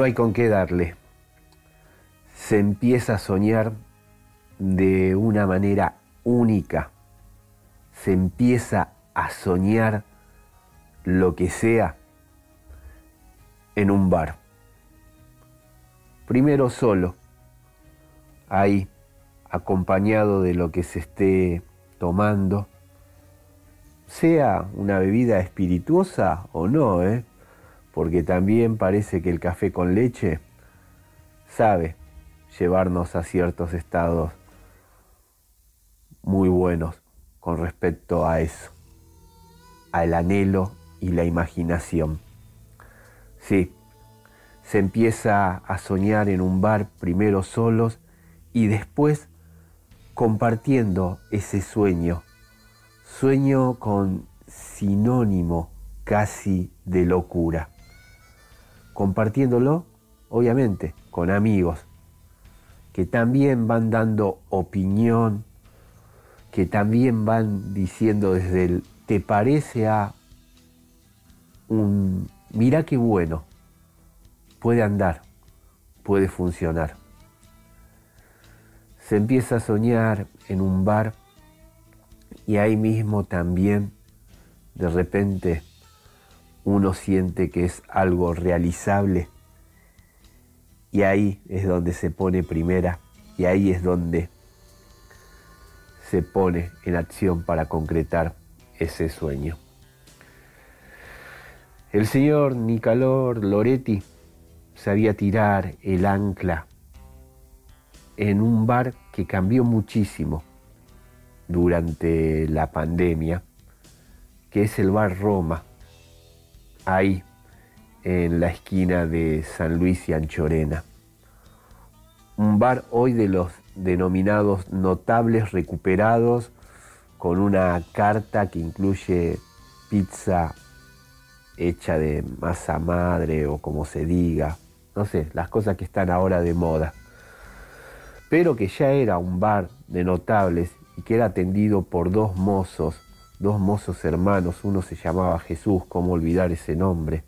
No hay con qué darle. Se empieza a soñar de una manera única. Se empieza a soñar lo que sea en un bar. Primero solo, ahí, acompañado de lo que se esté tomando, sea una bebida espirituosa o no, ¿eh? Porque también parece que el café con leche sabe llevarnos a ciertos estados muy buenos con respecto a eso, al anhelo y la imaginación. Sí, se empieza a soñar en un bar primero solos y después compartiendo ese sueño, sueño con sinónimo casi de locura, compartiéndolo obviamente con amigos que también van dando opinión, que también van diciendo desde el te parece a un mira qué bueno, puede andar, puede funcionar. Se empieza a soñar en un bar y ahí mismo también de repente uno siente que es algo realizable y ahí es donde se pone primera y ahí es donde se pone en acción para concretar ese sueño. El señor Nicolor Loretti sabía tirar el ancla en un bar que cambió muchísimo durante la pandemia, que es el bar Roma, ahí en la esquina de San Luis y Anchorena. Un bar hoy de los denominados notables recuperados, con una carta que incluye pizza hecha de masa madre o como se diga, no sé, las cosas que están ahora de moda. Pero que ya era un bar de notables y que era atendido por dos mozos, dos mozos hermanos, uno se llamaba Jesús, cómo olvidar ese nombre,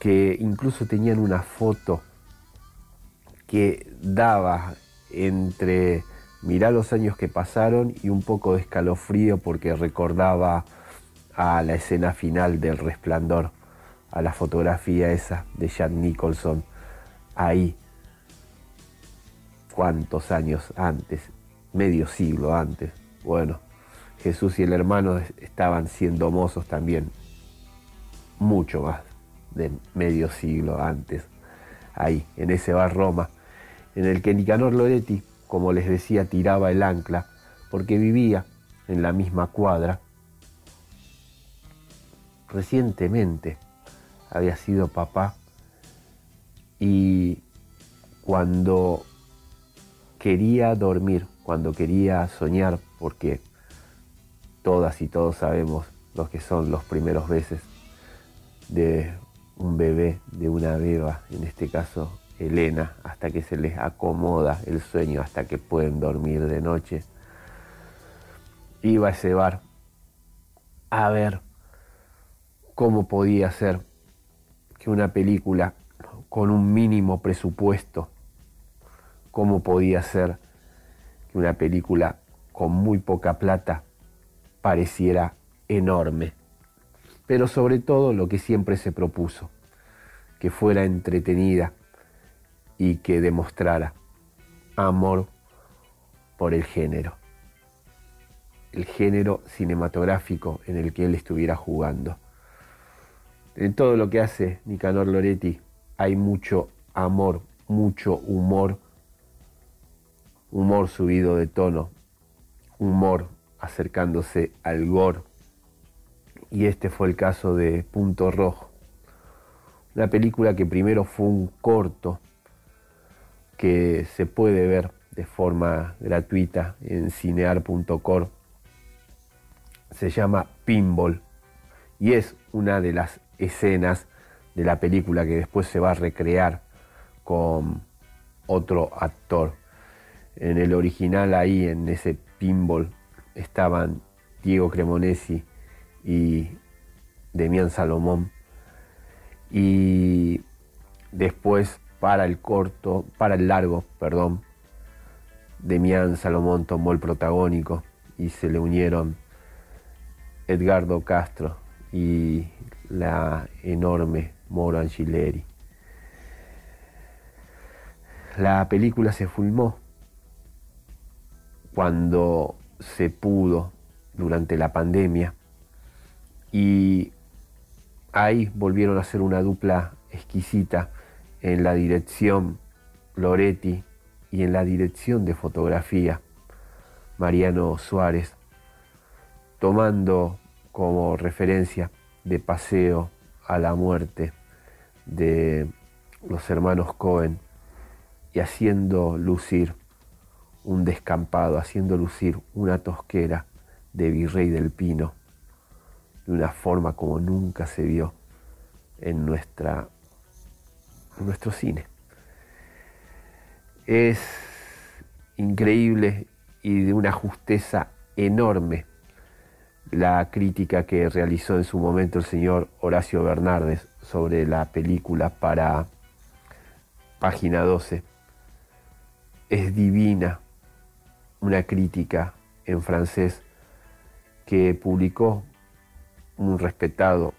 que incluso tenían una foto que daba entre mirar los años que pasaron y un poco de escalofrío porque recordaba a la escena final del resplandor, a la fotografía esa de Jack Nicholson, ahí, cuántos años antes, medio siglo antes. Bueno, Jesús y el hermano estaban siendo mozos también, mucho más de medio siglo antes, ahí, en ese bar Roma, en el que Nicanor Loretti, como les decía, tiraba el ancla, porque vivía en la misma cuadra. Recientemente había sido papá y cuando quería dormir, cuando quería soñar, porque todas y todos sabemos lo que son los primeros veces de un bebé, de una beba, en este caso Elena, hasta que se les acomoda el sueño, hasta que pueden dormir de noche. Iba a ese bar a ver cómo podía ser que una película con un mínimo presupuesto, cómo podía ser que una película con muy poca plata pareciera enorme, pero sobre todo lo que siempre se propuso, que fuera entretenida y que demostrara amor por el género, el género cinematográfico en el que él estuviera jugando. En todo lo que hace Nicanor Loretti hay mucho amor, mucho humor, humor subido de tono, humor acercándose al gore. Y este fue el caso de Punto Rojo, una película que primero fue un corto que se puede ver de forma gratuita en cinear.com. Se llama Pinball y es una de las escenas de la película que después se va a recrear con otro actor. En el original ahí, en ese pinball, estaban Diego Cremonesi y Demián Salomón. Y después para el corto, para el largo, perdón, Demián Salomón tomó el protagónico y se le unieron Edgardo Castro y la enorme Moro Angileri. La película se filmó cuando se pudo durante la pandemia y ahí volvieron a ser una dupla exquisita en la dirección Loretti y en la dirección de fotografía Mariano Suárez, tomando como referencia de paseo a la muerte de los hermanos Cohen y haciendo lucir un descampado, haciendo lucir una tosquera de Virrey del Pino de una forma como nunca se vio en, nuestra, nuestro cine. Es increíble y de una justeza enorme la crítica que realizó en su momento el señor Horacio Bernardes sobre la película para página 12 es divina una crítica en francés que publicó un respetado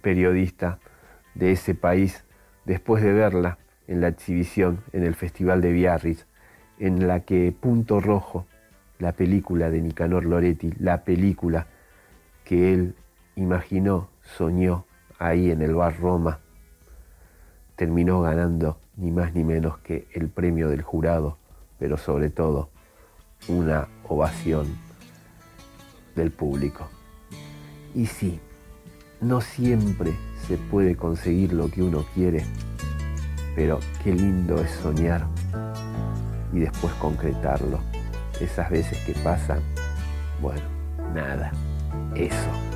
periodista de ese país después de verla en la exhibición en el Festival de Biarritz, en la que Punto Rojo, la película de Nicanor Loretti, la película que él imaginó, soñó ahí en el bar Roma, terminó ganando ni más ni menos que el premio del jurado, pero sobre todo una ovación del público. Y sí, no siempre se puede conseguir lo que uno quiere, pero qué lindo es soñar y después concretarlo. Esas veces que pasan, bueno, nada, eso.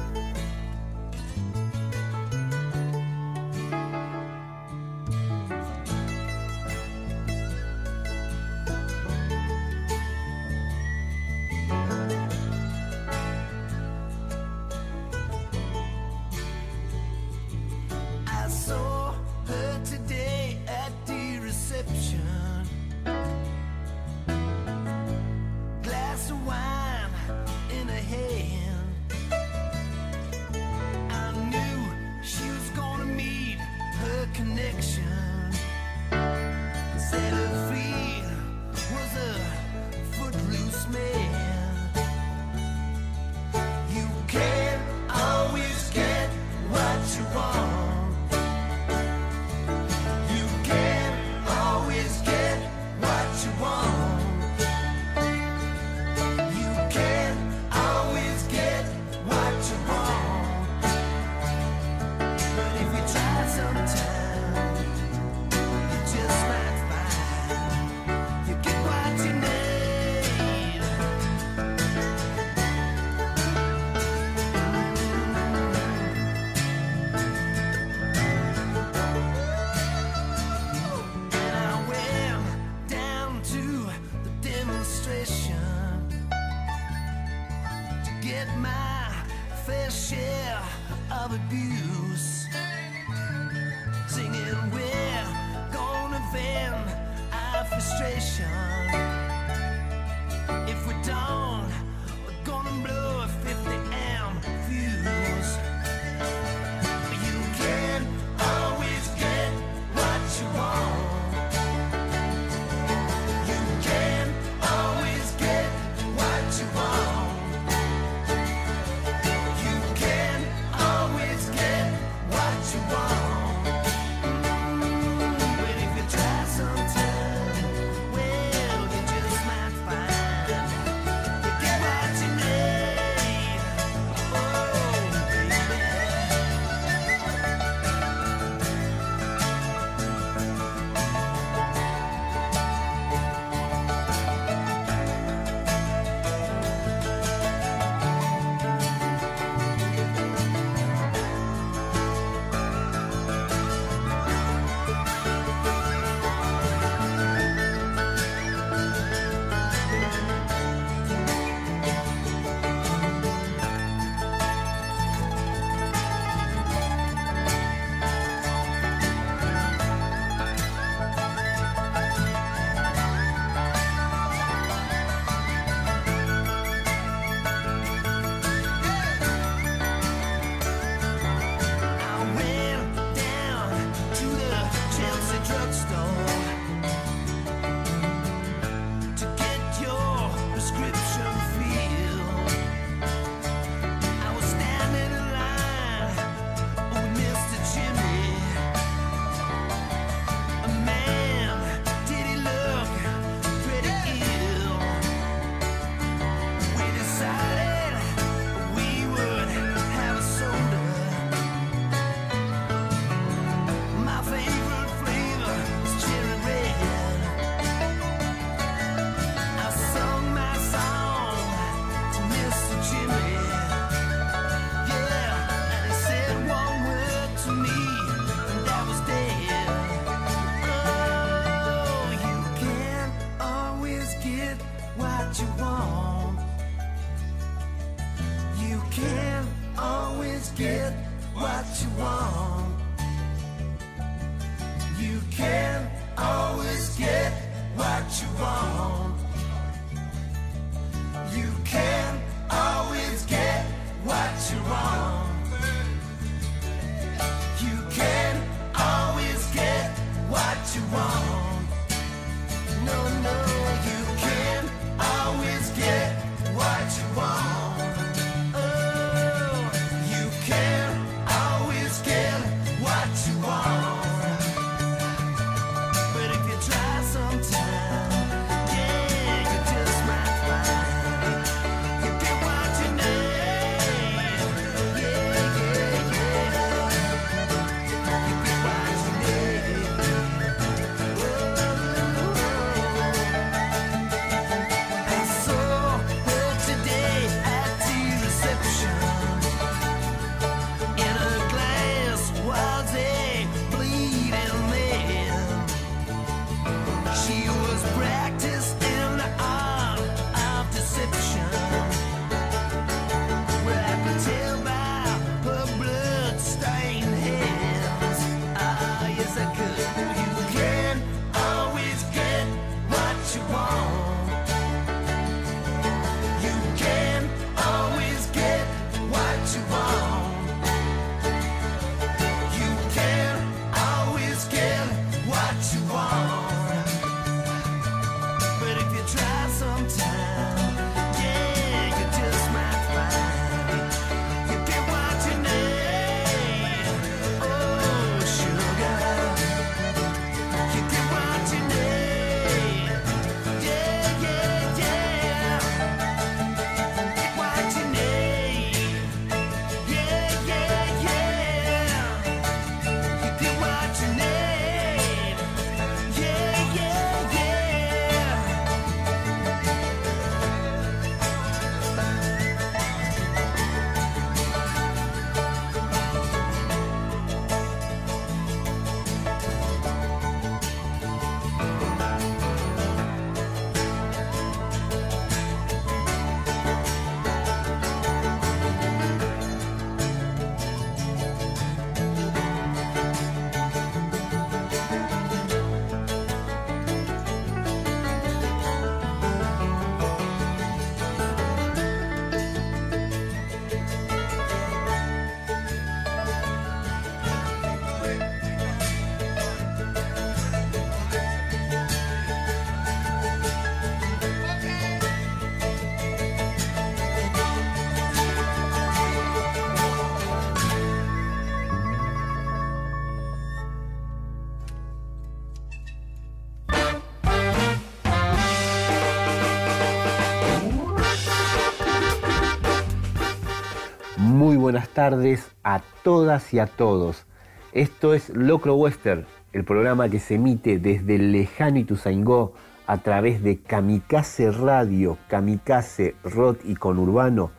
Muy buenas tardes a todas y a todos. Esto es Locro Western, el programa que se emite desde el lejano Ituzaingó a través de Kamikaze Radio, Kamikaze Rock y Conurbano,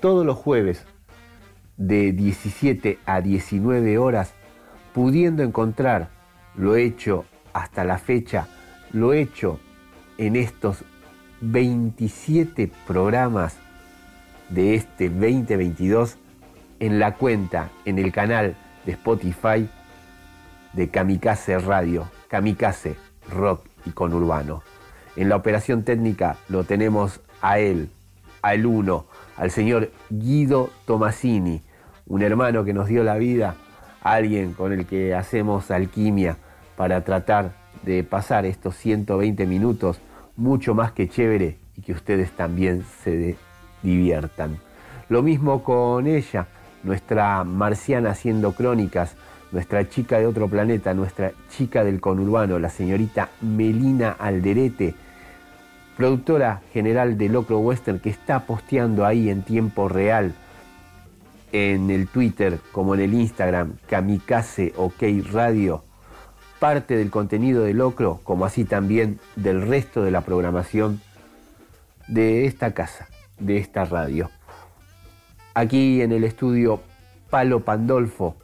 todos los jueves de 17 a 19 horas, pudiendo encontrar lo hecho hasta la fecha, lo hecho en estos 27 programas de este 2022 en la cuenta, en el canal de Spotify de Kamikaze Radio, Kamikaze Rock y Conurbano. En la operación técnica lo tenemos a él, al uno, al señor Guido Tomasini, un hermano que nos dio la vida, alguien con el que hacemos alquimia para tratar de pasar estos 120 minutos mucho más que chévere y que ustedes también se diviertan. Lo mismo con ella, nuestra marciana haciendo crónicas, nuestra chica de otro planeta, nuestra chica del conurbano, la señorita Melina Alderete, productora general de Locro Western, que está posteando ahí en tiempo real en el Twitter como en el Instagram, Kamikaze OK Radio, parte del contenido de Locro, como así también del resto de la programación de esta casa, de esta radio. Aquí en el estudio Palo Pandolfo,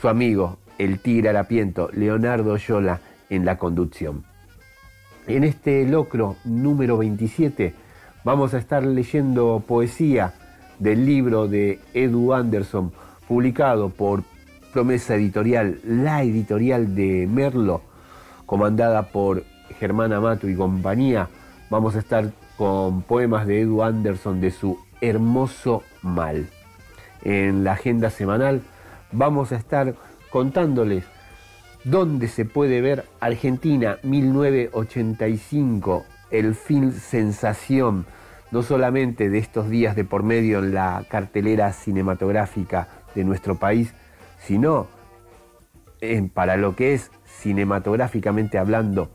su amigo, el tigre harapiento, Leonardo Yola, en la conducción. En este locro número 27 vamos a estar leyendo poesía del libro de Edu Anderson, publicado por Promesa Editorial, la editorial de Merlo, comandada por Germán Amato y compañía. Vamos a estar con poemas de Edu Anderson de su hermoso mal. En la agenda semanal vamos a estar contándoles dónde se puede ver Argentina 1985, el film sensación, no solamente de estos días de por medio en la cartelera cinematográfica de nuestro país, sino para lo que es cinematográficamente hablando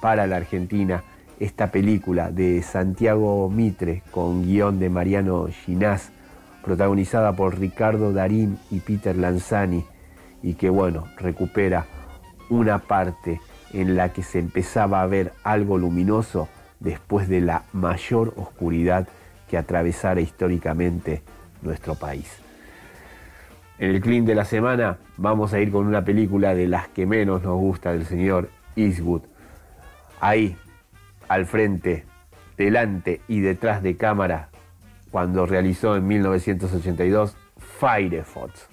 para la Argentina esta película de Santiago Mitre con guion de Mariano Ginás, protagonizada por Ricardo Darín y Peter Lanzani, y que bueno, recupera una parte en la que se empezaba a ver algo luminoso después de la mayor oscuridad que atravesara históricamente nuestro país. En el clean de la semana vamos a ir con una película de las que menos nos gusta del señor Eastwood. Ahí, al frente, delante y detrás de cámara, cuando realizó en 1982 Firefox.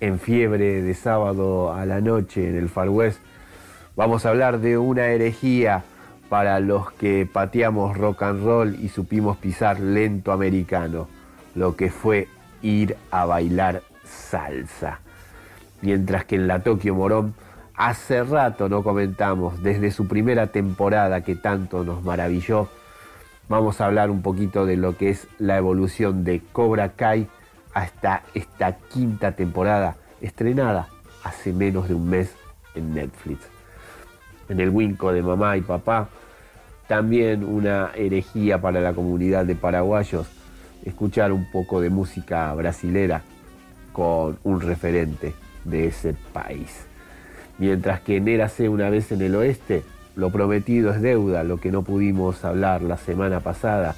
En fiebre de sábado a la noche en el Far West, vamos a hablar de una herejía para los que pateamos rock and roll y supimos pisar lento americano, lo que fue ir a bailar salsa. Mientras que en la Tokio Morón hace rato no comentamos, desde su primera temporada que tanto nos maravilló, vamos a hablar un poquito de lo que es la evolución de Cobra Kai hasta esta quinta temporada estrenada hace menos de un mes en Netflix. En el Winco de mamá y papá, también una herejía para la comunidad de paraguayos, escuchar un poco de música brasilera con un referente de ese país. Mientras que en Érase una vez en el oeste, lo prometido es deuda, lo que no pudimos hablar la semana pasada,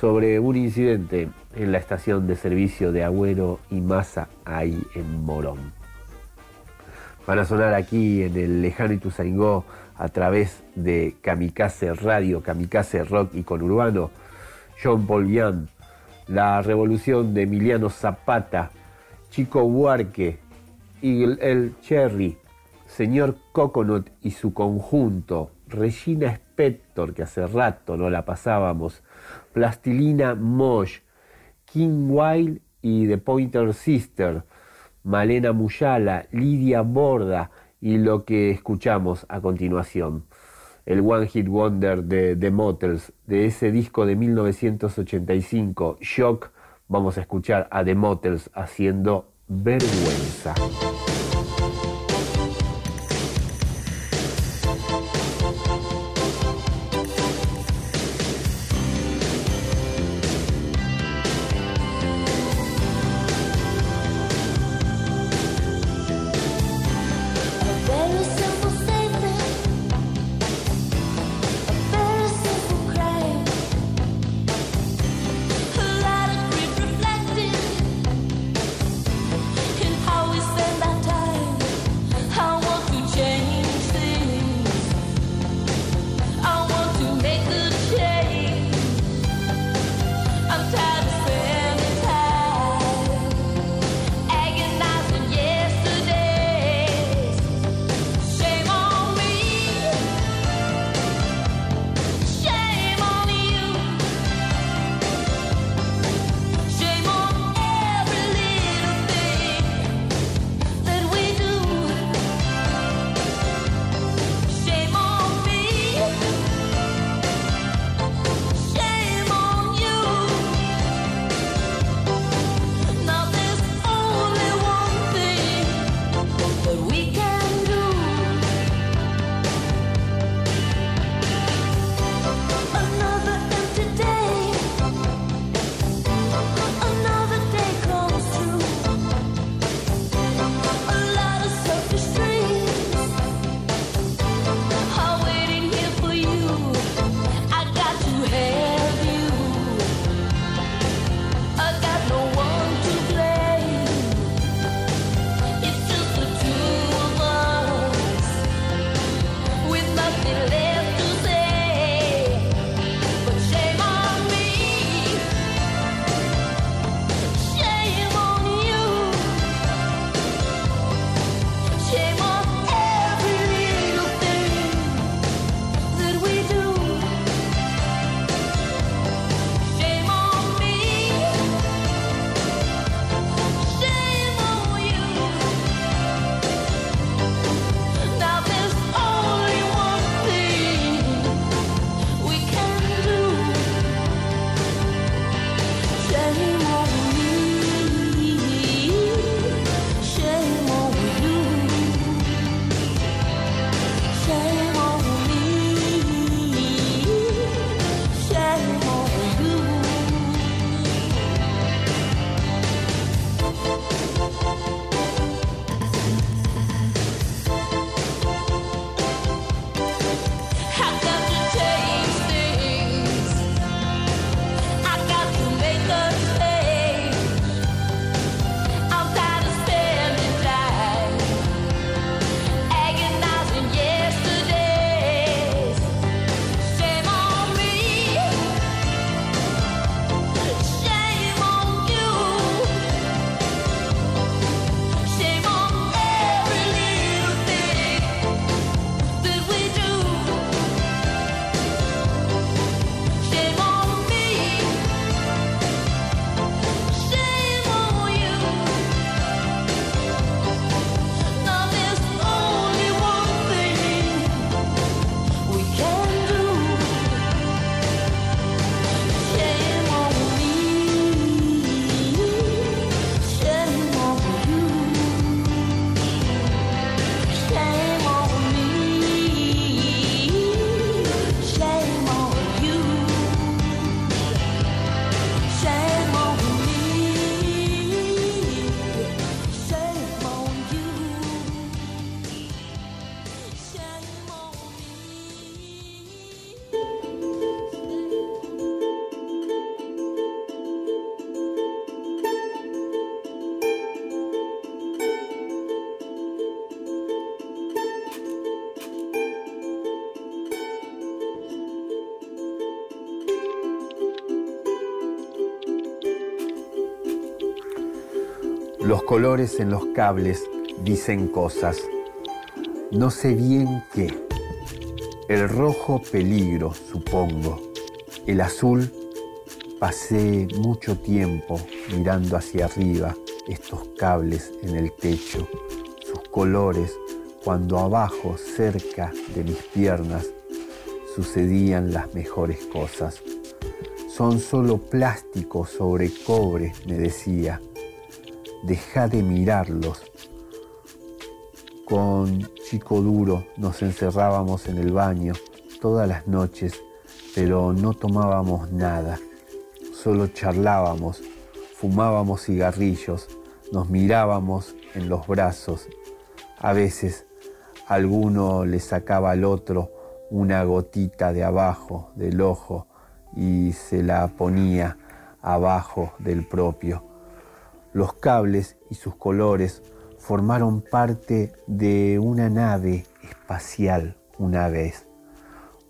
sobre un incidente en la estación de servicio de Agüero y Masa, ahí en Morón. Van a sonar aquí en el lejano Ituzaingó a través de Kamikaze Radio, Kamikaze Rock y Conurbano, John Paul Young, La Revolución de Emiliano Zapata, Chico Huarque, y el Cherry, Señor Coconut y su conjunto, Regina Spector, que hace rato no la pasábamos, Plastilina Mosh, King Wild y The Pointer Sister, Malena Muyala, Lidia Borda y lo que escuchamos a continuación, el One Hit Wonder de The Motels, de ese disco de 1985, Shock, vamos a escuchar a The Motels haciendo vergüenza. Colores en los cables dicen cosas. No sé bien qué. El rojo peligro, supongo. El azul pasé mucho tiempo mirando hacia arriba estos cables en el techo, sus colores, cuando abajo, cerca de mis piernas, sucedían las mejores cosas. Son solo plástico sobre cobre, me decía. Deja de mirarlos. Con chico duro nos encerrábamos en el baño todas las noches, pero no tomábamos nada. Solo charlábamos, fumábamos cigarrillos, nos mirábamos en los brazos. A veces alguno le sacaba al otro una gotita de abajo del ojo y se la ponía abajo del propio. Los cables y sus colores formaron parte de una nave espacial una vez.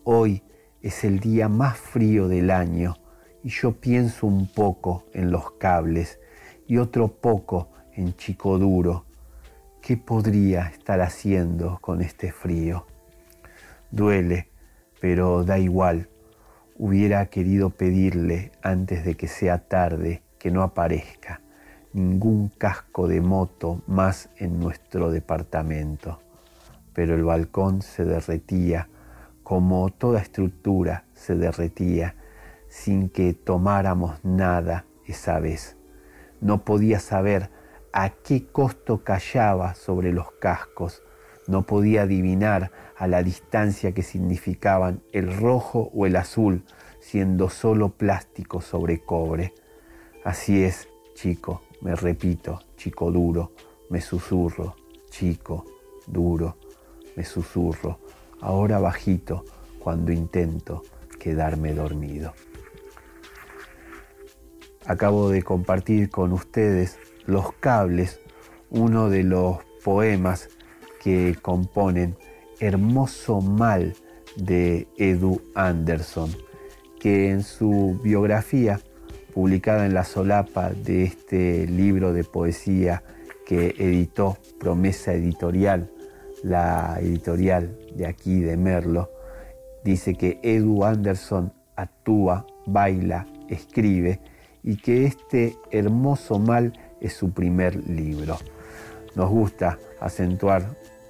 Hoy es el día más frío del año y yo pienso un poco en los cables y otro poco en Chico Duro. ¿Qué podría estar haciendo con este frío? Duele, pero da igual. Hubiera querido pedirle antes de que sea tarde que no aparezca ningún casco de moto más en nuestro departamento. Pero el balcón se derretía como toda estructura se derretía sin que tomáramos nada esa vez. No podía saber a qué costo callaba sobre los cascos, no podía adivinar a la distancia que significaban el rojo o el azul, siendo solo plástico sobre cobre. Así es, chico, me repito, chico duro, me susurro, chico, duro, me susurro, ahora bajito cuando intento quedarme dormido. Acabo de compartir con ustedes Los cables, uno de los poemas que componen Hermoso Mal de Edu Anderson, que en su biografía, publicada en la solapa de este libro de poesía que editó Promesa Editorial, la editorial de aquí de Merlo, dice que Edu Anderson actúa, baila, escribe y que este hermoso mal es su primer libro. Nos gusta acentuar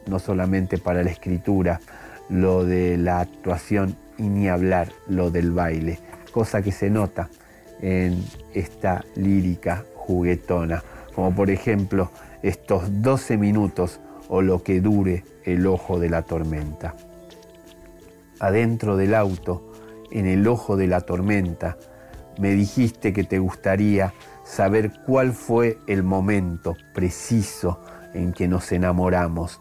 no solamente para la escritura, lo de la actuación y ni hablar lo del baile, cosa que se nota en esta lírica juguetona, como por ejemplo estos 12 minutos o lo que dure el ojo de la tormenta. Adentro del auto, en el ojo de la tormenta, me dijiste que te gustaría saber cuál fue el momento preciso en que nos enamoramos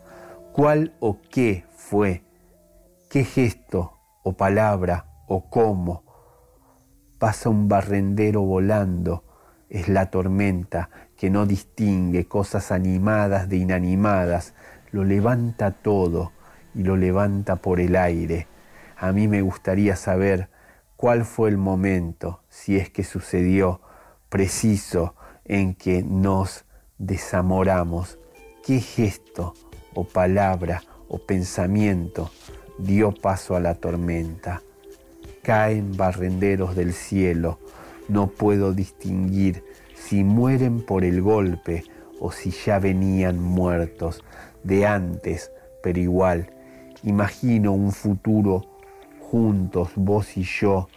cuál o qué fue, qué gesto o palabra o cómo. Pasa un barrendero volando, es la tormenta que no distingue cosas animadas de inanimadas, lo levanta todo y lo levanta por el aire. A mí me gustaría saber cuál fue el momento, si es que sucedió, preciso en que nos desamoramos. ¿Qué gesto o palabra o pensamiento dio paso a la tormenta. Caen barrenderos del cielo, no puedo distinguir si mueren por el golpe o si ya venían muertos de antes, pero igual. Imagino un futuro juntos, vos y yo,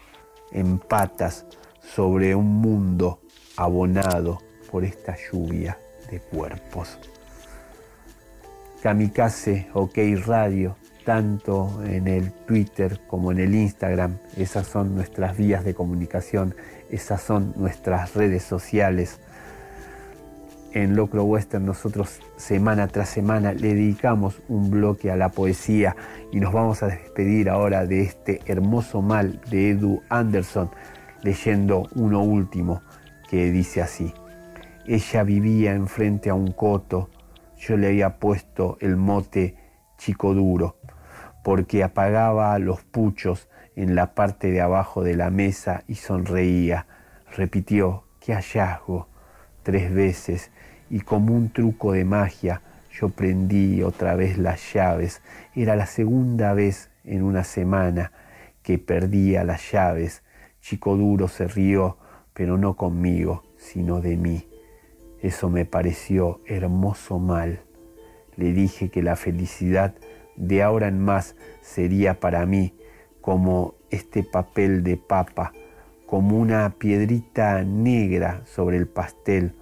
en patas sobre un mundo abonado por esta lluvia de cuerpos. Kamikaze OK Radio, tanto en el Twitter como en el Instagram. Esas son nuestras vías de comunicación, esas son nuestras redes sociales. En Locro Western nosotros semana tras semana le dedicamos un bloque a la poesía y nos vamos a despedir ahora de este hermoso mal de Edu Anderson leyendo uno último que dice así. Ella vivía enfrente a un coto yo le había puesto el mote chico duro, porque apagaba los puchos en la parte de abajo de la mesa y sonreía. Repitió, qué hallazgo, tres veces, y como un truco de magia yo prendí otra vez las llaves. Era la segunda vez en una semana que perdía las llaves. Chico duro se rió, pero no conmigo, sino de mí. Eso me pareció hermoso mal. Le dije que la felicidad de ahora en más sería para mí como este papel de papa, como una piedrita negra sobre el pastel,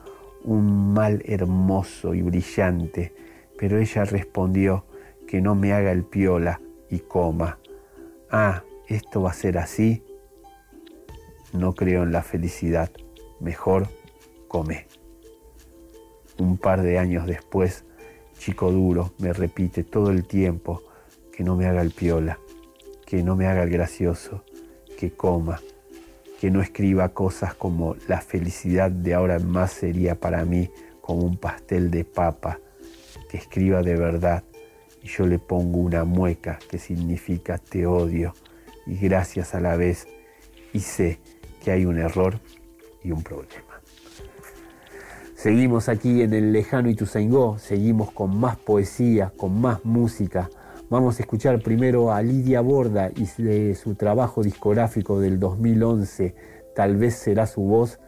un mal hermoso y brillante, pero ella respondió que no me haga el piola y coma. Ah, esto va a ser así. No creo en la felicidad, mejor come. Un par de años después, chico duro me repite todo el tiempo que no me haga el piola, que no me haga el gracioso, que coma, que no escriba cosas como la felicidad de ahora en más sería para mí como un pastel de papa, que escriba de verdad y yo le pongo una mueca que significa te odio y gracias a la vez y sé que hay un error y un problema. Seguimos aquí en el lejano Ituzaingó, seguimos con más poesía, con más música. Vamos a escuchar primero a Lidia Borda y de su trabajo discográfico del 2011, Tal vez será su voz,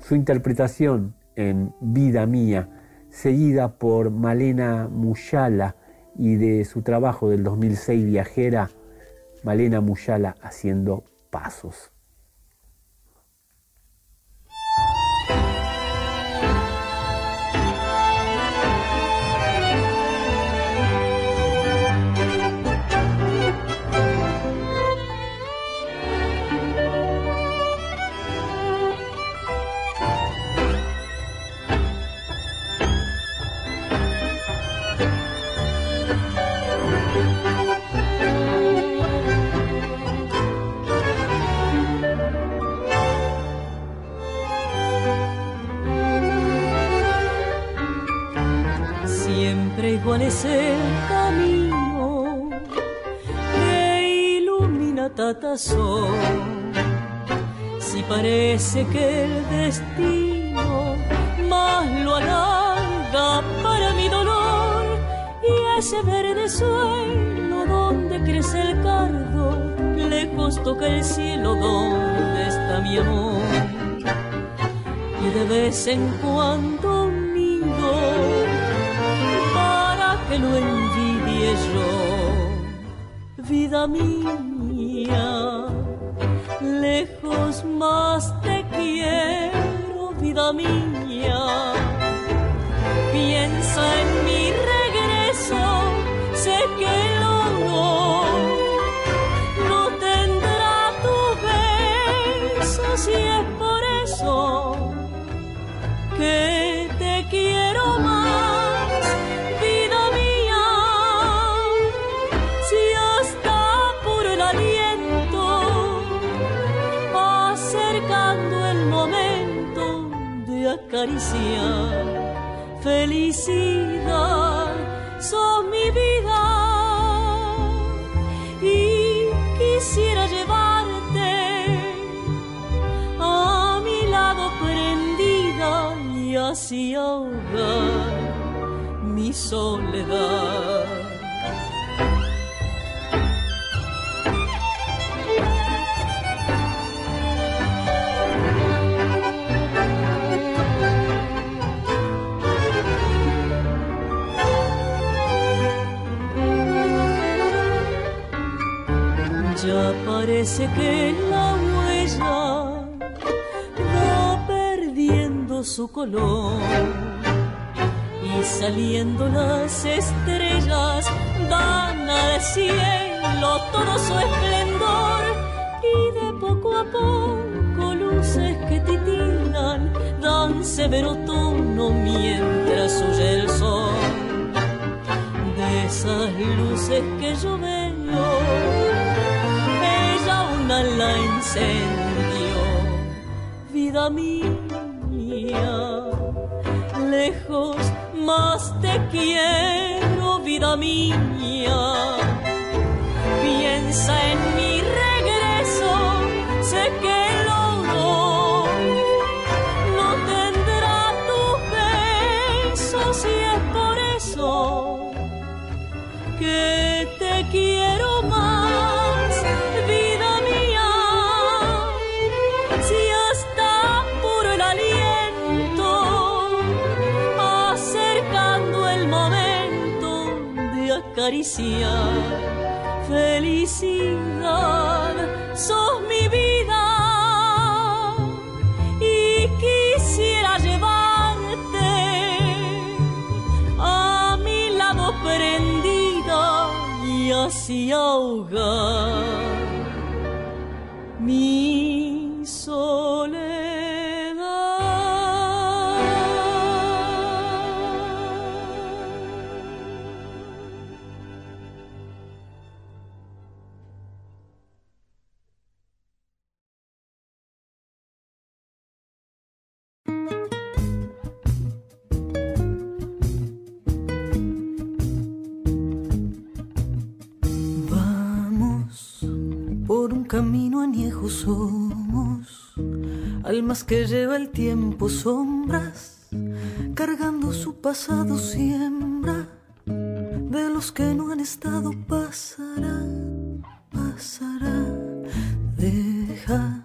su interpretación en Vida Mía, seguida por Malena Muyala y de su trabajo del 2006, Viajera, Malena Muyala haciendo pasos. El camino que ilumina Tatazón. Si parece que el destino más lo alarga para mi dolor y ese verde suelo donde crece el cardo, lejos toca el cielo donde está mi amor. Y de vez en cuando que lo envidie yo, vida mía, lejos más te quiero, vida mía, piensa en mi regreso, sé que felicidad, son mi vida y quisiera llevarte a mi lado prendida y así ahogar mi soledad. Parece que la huella va perdiendo su color. Y saliendo las estrellas dan al cielo todo su esplendor. Y de poco a poco luces que titilan dan severo tono mientras huye el sol. De esas luces que yo veo la incendió. Vida mía, lejos más te quiero, vida mía. Piensa en mi regreso, sé que logro. No tendrá tu beso si es por eso que te quiero. Felicidad, sos mi vida. Y quisiera llevarte a mi lado prendida y así ahogar que lleva el tiempo sombras, cargando su pasado siembra, de los que no han estado pasará, pasará, deja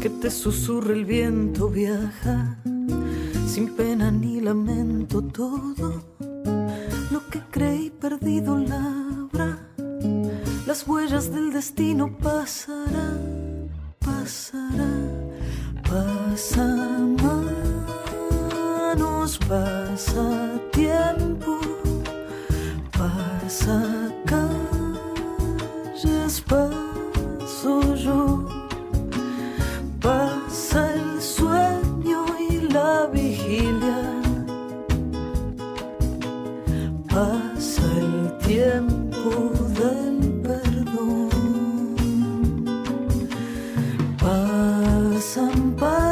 que te susurre el viento, viaja, sin pena ni lamento todo, lo que creí perdido labra. Las huellas del destino pasarán, pasarán, pasa manos, pasa tiempo, pasa calles, paso yo, pasa el sueño y la vigilia, pasa el tiempo del Pasan but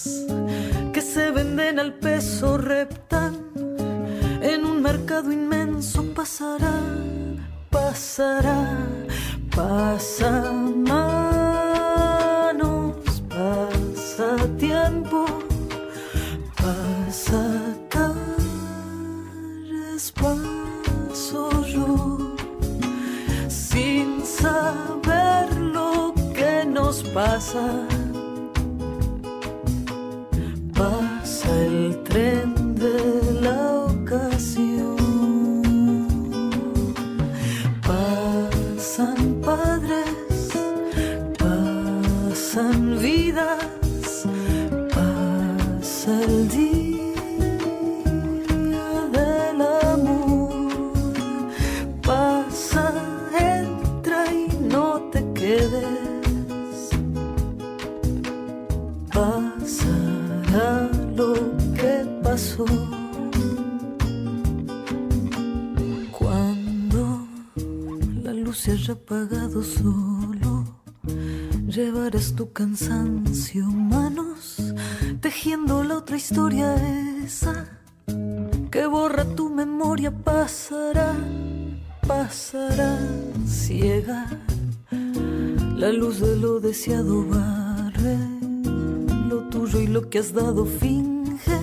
lo tuyo y lo que has dado finge.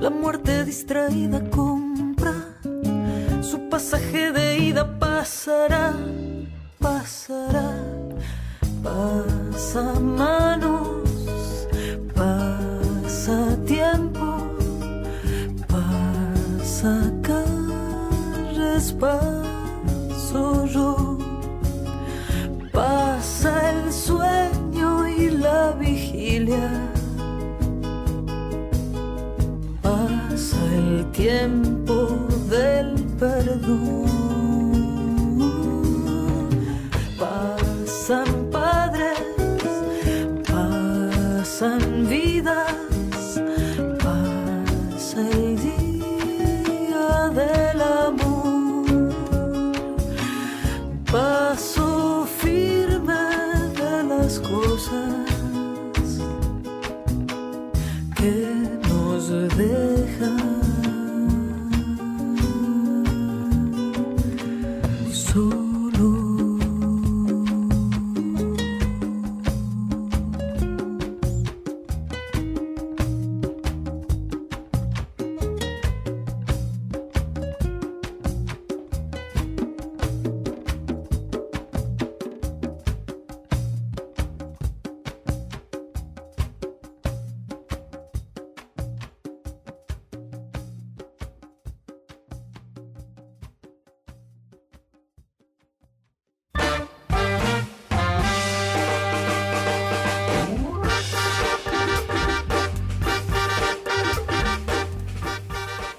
La muerte distraída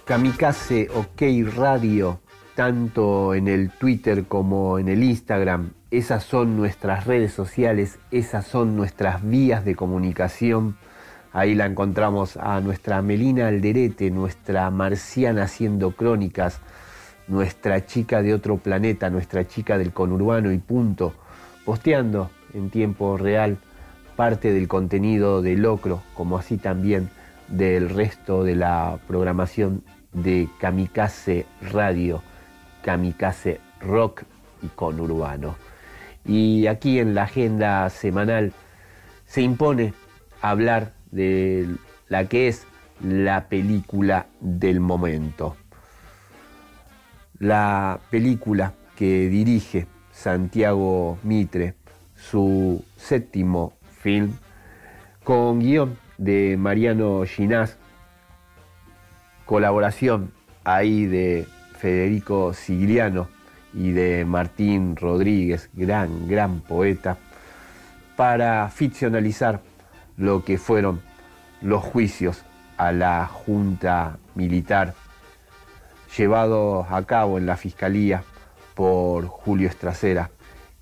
Kamikaze OK Radio, tanto en el Twitter como en el Instagram. Esas son nuestras redes sociales, esas son nuestras vías de comunicación. Ahí la encontramos a nuestra Melina Alderete, nuestra marciana haciendo crónicas, nuestra chica de otro planeta, nuestra chica del conurbano y punto, posteando en tiempo real parte del contenido de Locro, como así también del resto de la programación de Kamikaze Radio, Kamikaze Rock y Conurbano. Y aquí en la agenda semanal se impone hablar de la que es la película del momento. La película que dirige Santiago Mitre, su séptimo film, con guion de Mariano Ginás, colaboración ahí de Federico Sigliano y de Martín Rodríguez, gran, gran poeta, para ficcionalizar lo que fueron los juicios a la Junta Militar llevados a cabo en la Fiscalía por Julio Estracera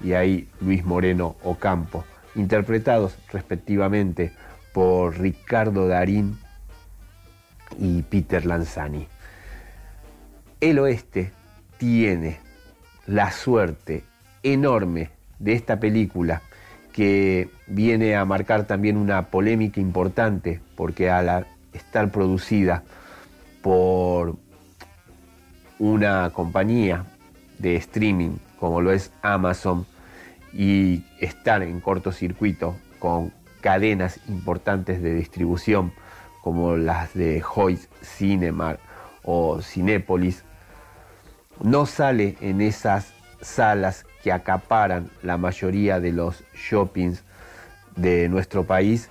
y ahí Luis Moreno Ocampo, interpretados respectivamente por Ricardo Darín y Peter Lanzani. El oeste tiene la suerte enorme de esta película que viene a marcar también una polémica importante porque al estar producida por una compañía de streaming como lo es Amazon y estar en cortocircuito con cadenas importantes de distribución como las de Hoyt Cinema o Cinépolis, no sale en esas salas que acaparan la mayoría de los shoppings de nuestro país,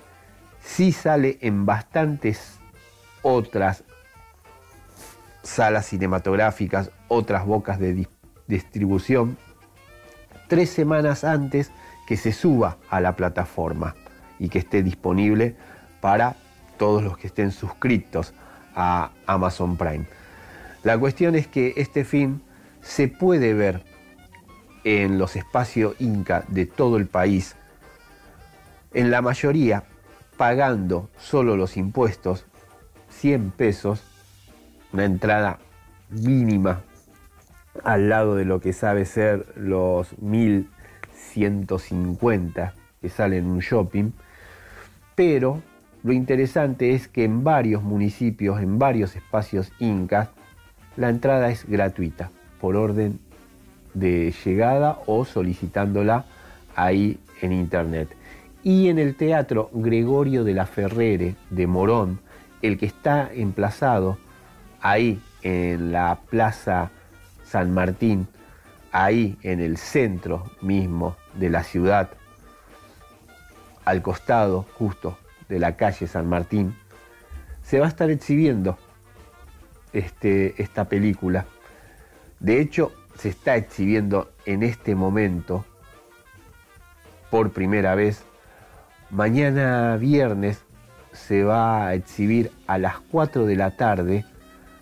sí sale en bastantes otras salas cinematográficas, otras bocas de distribución, tres semanas antes que se suba a la plataforma y que esté disponible para todos los que estén suscritos a Amazon Prime. La cuestión es que este film se puede ver en los espacios Inca de todo el país, en la mayoría pagando solo los impuestos, 100 pesos, una entrada mínima al lado de lo que sabe ser los 1150 que salen en un shopping, pero lo interesante es que en varios municipios, en varios espacios incas, la entrada es gratuita por orden de llegada o solicitándola ahí en internet. Y en el Teatro Gregorio de la Ferrere de Morón, el que está emplazado ahí en la Plaza San Martín, ahí en el centro mismo de la ciudad, al costado justo de la calle San Martín, se va a estar exhibiendo este, esta película. De hecho, se está exhibiendo en este momento por primera vez. Mañana viernes se va a exhibir a las 4 de la tarde,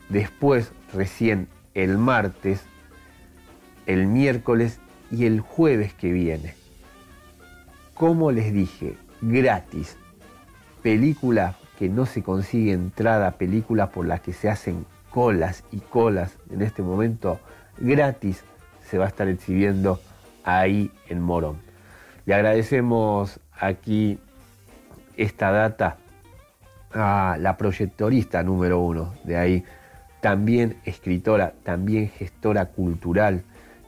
después recién el martes, el miércoles y el jueves que viene. Como les dije, gratis película que no se consigue entrada, películas por las que se hacen colas y colas en este momento gratis, se va a estar exhibiendo ahí en Morón. Le agradecemos aquí esta data a la proyectorista número uno de ahí, también escritora, también gestora cultural,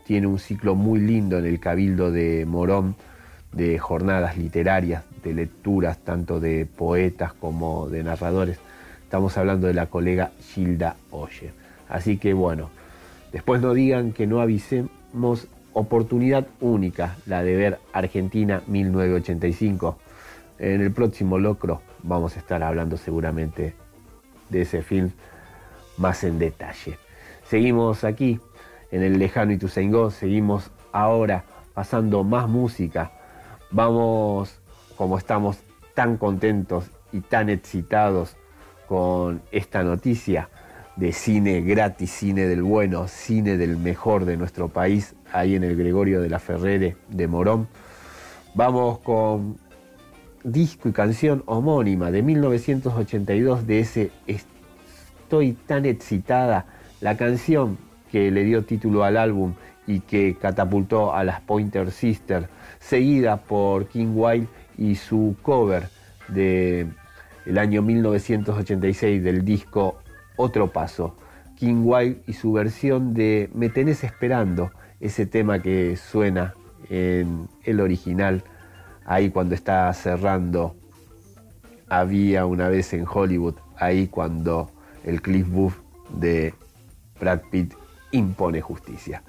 tiene un ciclo muy lindo en el Cabildo de Morón de jornadas literarias, de lecturas, tanto de poetas como de narradores. Estamos hablando de la colega Gilda Oye. Así que bueno, después no digan que no avisemos oportunidad única, la de ver Argentina 1985. En el próximo locro vamos a estar hablando seguramente de ese film más en detalle. Seguimos aquí en el lejano Ituzaingó, seguimos ahora pasando más música. Vamos, como estamos tan contentos y tan excitados con esta noticia de cine gratis, cine del bueno, cine del mejor de nuestro país, ahí en el Gregorio de la Ferrere de Morón. Vamos con disco y canción homónima de 1982 de ese Estoy tan excitada, la canción que le dio título al álbum y que catapultó a las Pointer Sisters, seguida por King Wild y su cover de el año 1986 del disco Otro Paso. King Wild y su versión de Me tenés esperando, ese tema que suena en el original, ahí cuando está cerrando Había una vez en Hollywood, ahí cuando el Cliff Booth de Brad Pitt impone justicia.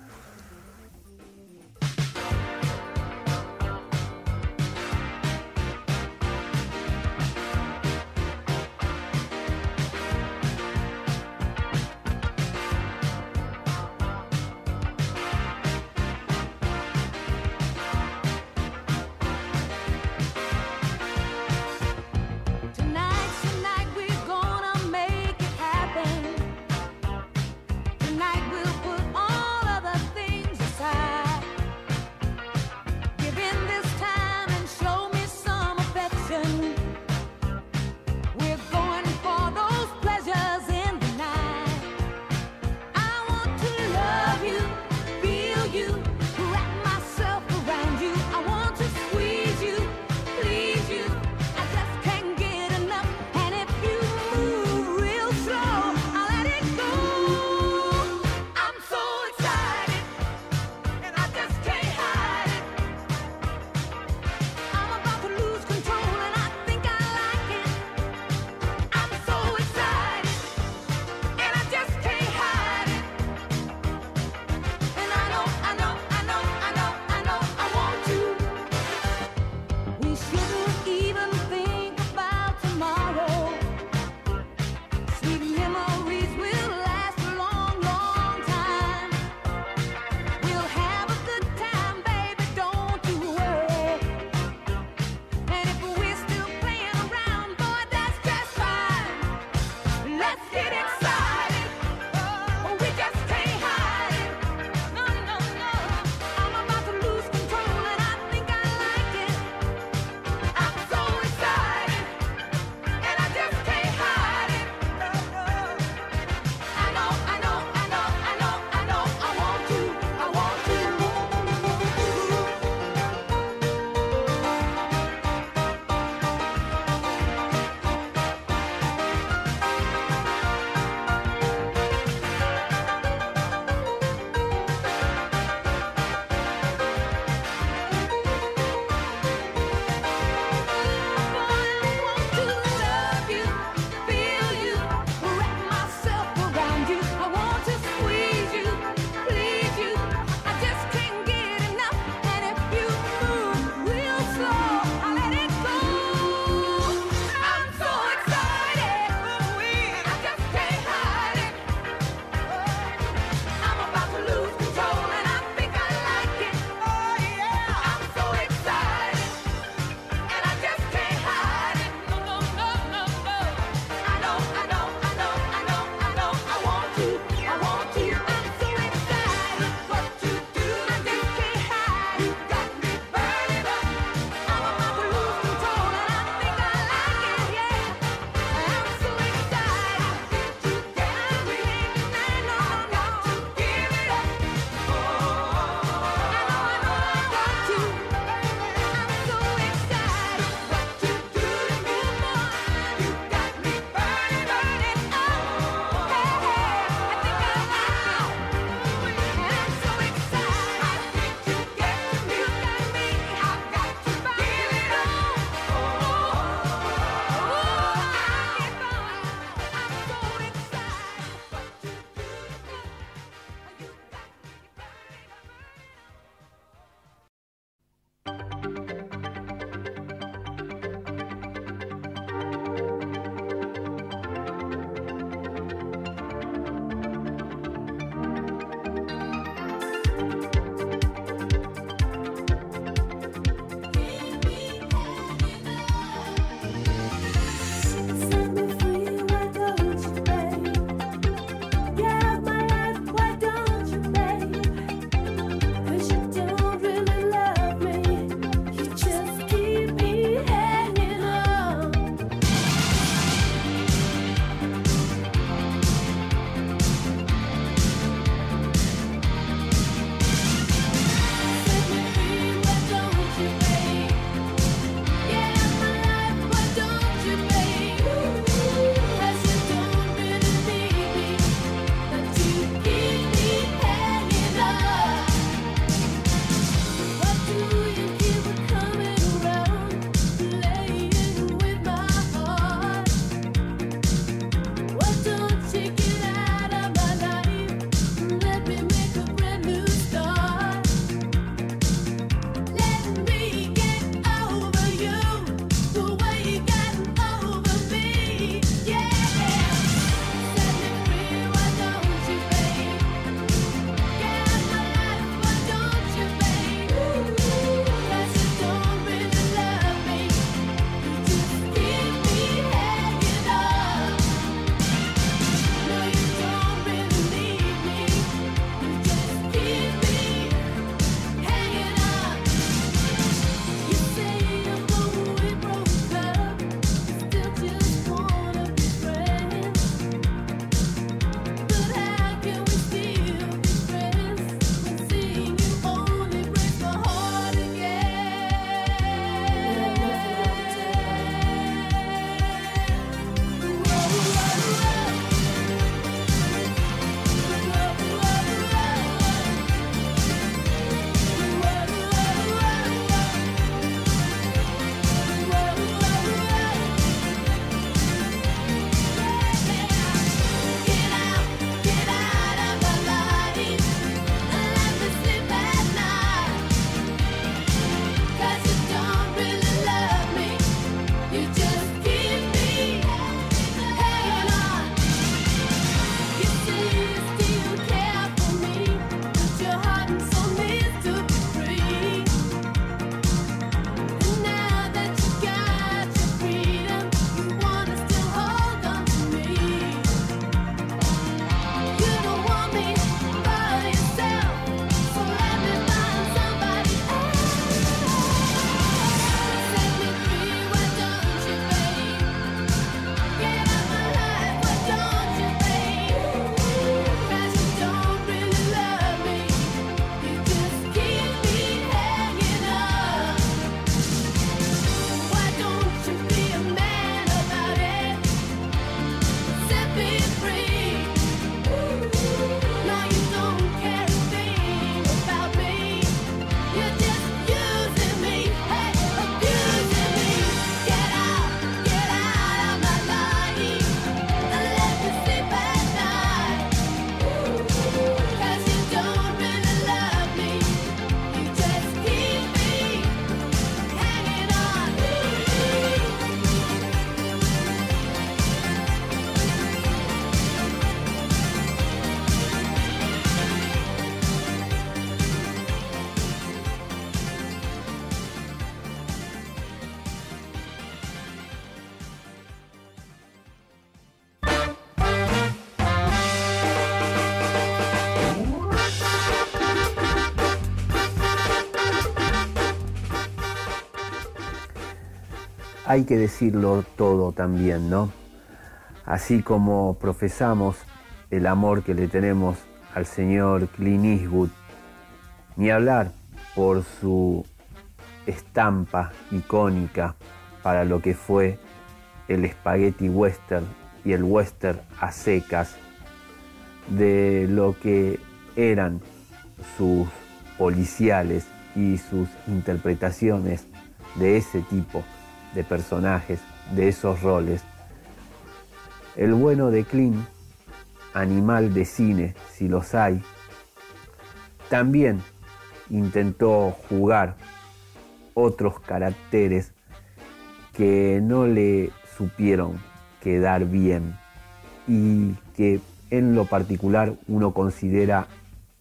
Hay que decirlo todo también, ¿no? Así como profesamos el amor que le tenemos al señor Clint Eastwood, ni hablar por su estampa icónica para lo que fue el spaghetti western y el western a secas, de lo que eran sus policiales y sus interpretaciones de ese tipo de personajes, de esos roles. El bueno de Clint, animal de cine, si los hay, también intentó jugar otros caracteres que no le supieron quedar bien y que en lo particular uno considera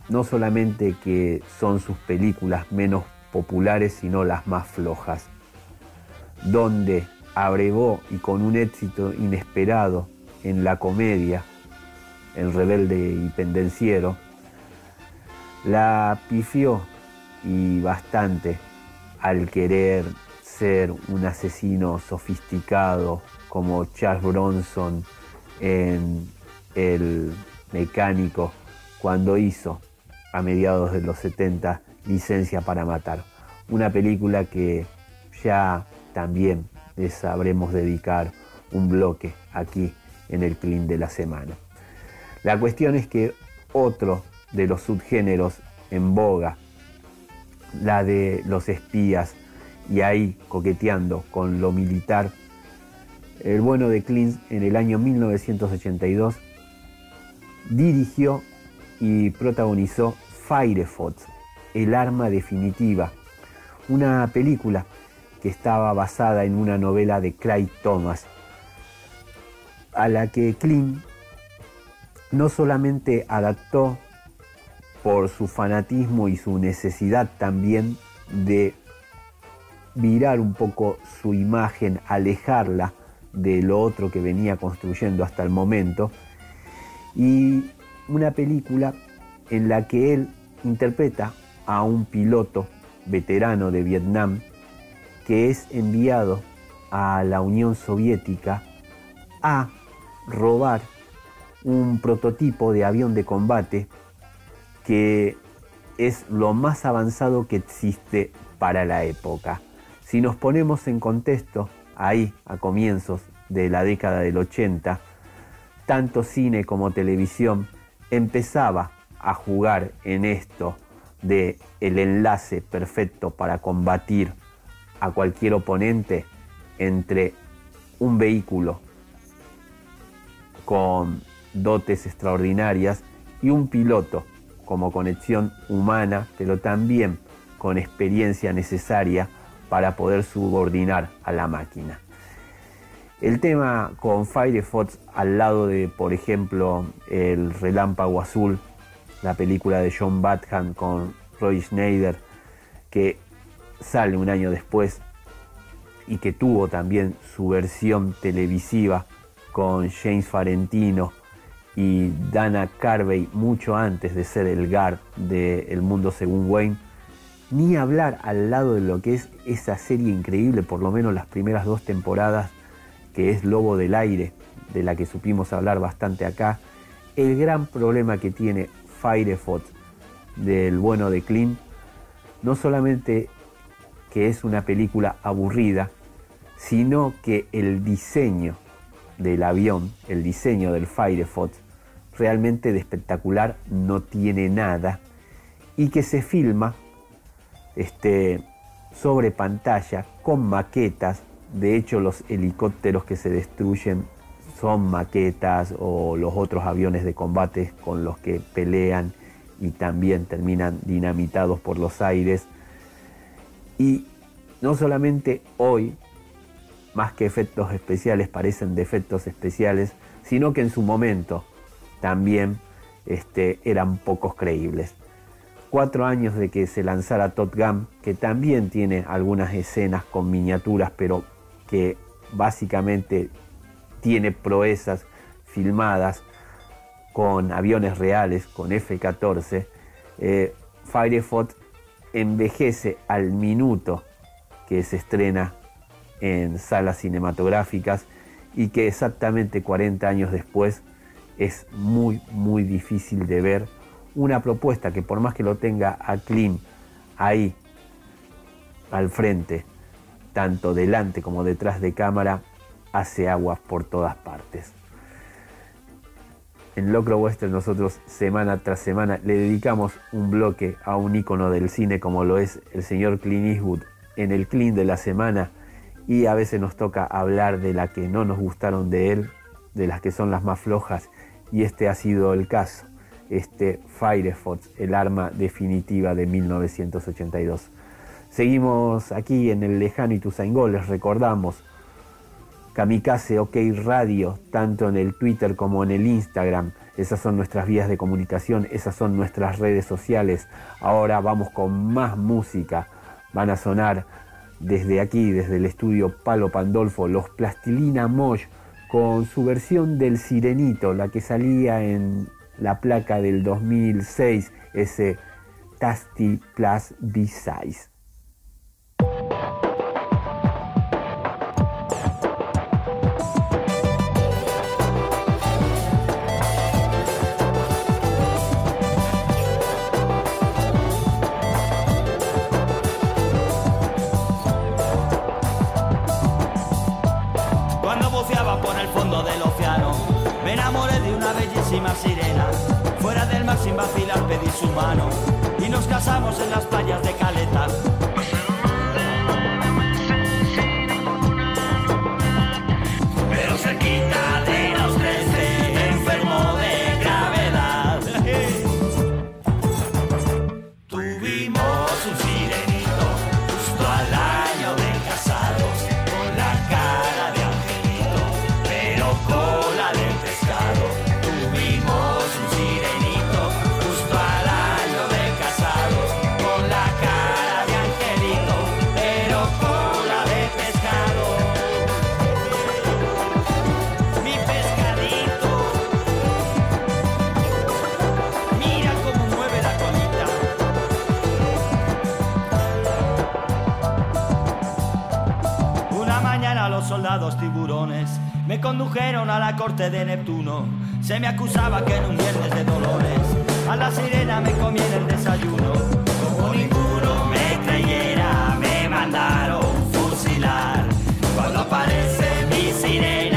no solamente que son sus películas menos populares, sino las más flojas, donde abrevó y con un éxito inesperado en la comedia, El rebelde y pendenciero, la pifió y bastante al querer ser un asesino sofisticado como Charles Bronson en El Mecánico cuando hizo a mediados de los 70 Licencia para Matar. Una película que ya también le sabremos dedicar un bloque aquí en el Clean de la semana. La cuestión es que otro de los subgéneros en boga, la de los espías, y ahí coqueteando con lo militar, el bueno de Clint en el año 1982 dirigió y protagonizó Firefox, el arma definitiva, una película que estaba basada en una novela de Craig Thomas, a la que Clint no solamente adaptó por su fanatismo y su necesidad también de virar un poco su imagen, alejarla de lo otro que venía construyendo hasta el momento, y una película en la que él interpreta a un piloto veterano de Vietnam que es enviado a la Unión Soviética a robar un prototipo de avión de combate que es lo más avanzado que existe para la época. Si nos ponemos en contexto, ahí a comienzos de la década del 80, tanto cine como televisión empezaba a jugar en esto de el enlace perfecto para combatir a cualquier oponente entre un vehículo con dotes extraordinarias y un piloto como conexión humana, pero también con experiencia necesaria para poder subordinar a la máquina. El tema con Firefox al lado de, por ejemplo, El Relámpago Azul, la película de John Badham con Roy Schneider, que sale un año después y que tuvo también su versión televisiva con James Farentino y Dana Carvey mucho antes de ser el Gar de El Mundo Según Wayne, ni hablar al lado de lo que es esa serie increíble, por lo menos las primeras dos temporadas, que es Lobo del Aire, de la que supimos hablar bastante acá, el gran problema que tiene Firefox del bueno de Clint, no solamente que es una película aburrida, sino que el diseño del avión, el diseño del Firefox, realmente de espectacular no tiene nada y que se filma este, sobre pantalla con maquetas. De hecho, los helicópteros que se destruyen son maquetas o los otros aviones de combate con los que pelean y también terminan dinamitados por los aires. Y no solamente hoy, más que efectos especiales, parecen defectos especiales, sino que en su momento también este, eran pocos creíbles. Cuatro años de que se lanzara Top Gun, que también tiene algunas escenas con miniaturas, pero que básicamente tiene proezas filmadas con aviones reales, con F-14, eh, Firefox envejece al minuto que se estrena en salas cinematográficas y que exactamente 40 años después es muy, muy difícil de ver una propuesta que por más que lo tenga a Klim ahí al frente, tanto delante como detrás de cámara, hace aguas por todas partes. En Locro Western nosotros semana tras semana le dedicamos un bloque a un ícono del cine como lo es el señor Clint Eastwood en el Clean de la semana y a veces nos toca hablar de la que no nos gustaron de él, de las que son las más flojas y este ha sido el caso, este Firefox, el arma definitiva de 1982. Seguimos aquí en el lejano Ituzaingó, les recordamos Kamikaze OK Radio, tanto en el Twitter como en el Instagram. Esas son nuestras vías de comunicación, esas son nuestras redes sociales. Ahora vamos con más música. Van a sonar desde aquí, desde el estudio Palo Pandolfo, los Plastilina Mosh con su versión del Sirenito, la que salía en la placa del 2006, ese Tasty Plus B-Size. Fuera del mar sin vacilar pedí su mano y nos casamos en las playas de Caleta. Condujeron a la corte de Neptuno. Se me acusaba que en un viernes de dolores a la sirena me comí en el desayuno. Como ninguno me creyera, me mandaron fusilar. Cuando aparece mi sirena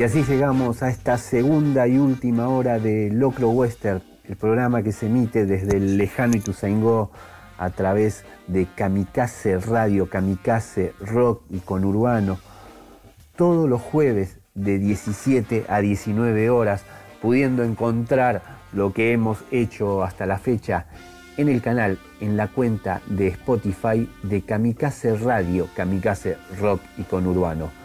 Y así llegamos a esta segunda y última hora de Locro Western, el programa que se emite desde el lejano Ituzaingó a través de Kamikaze Radio, Kamikaze Rock y Conurbano, todos los jueves de 17 a 19 horas, pudiendo encontrar lo que hemos hecho hasta la fecha en el canal, en la cuenta de Spotify de Kamikaze Radio, Kamikaze Rock y Conurbano.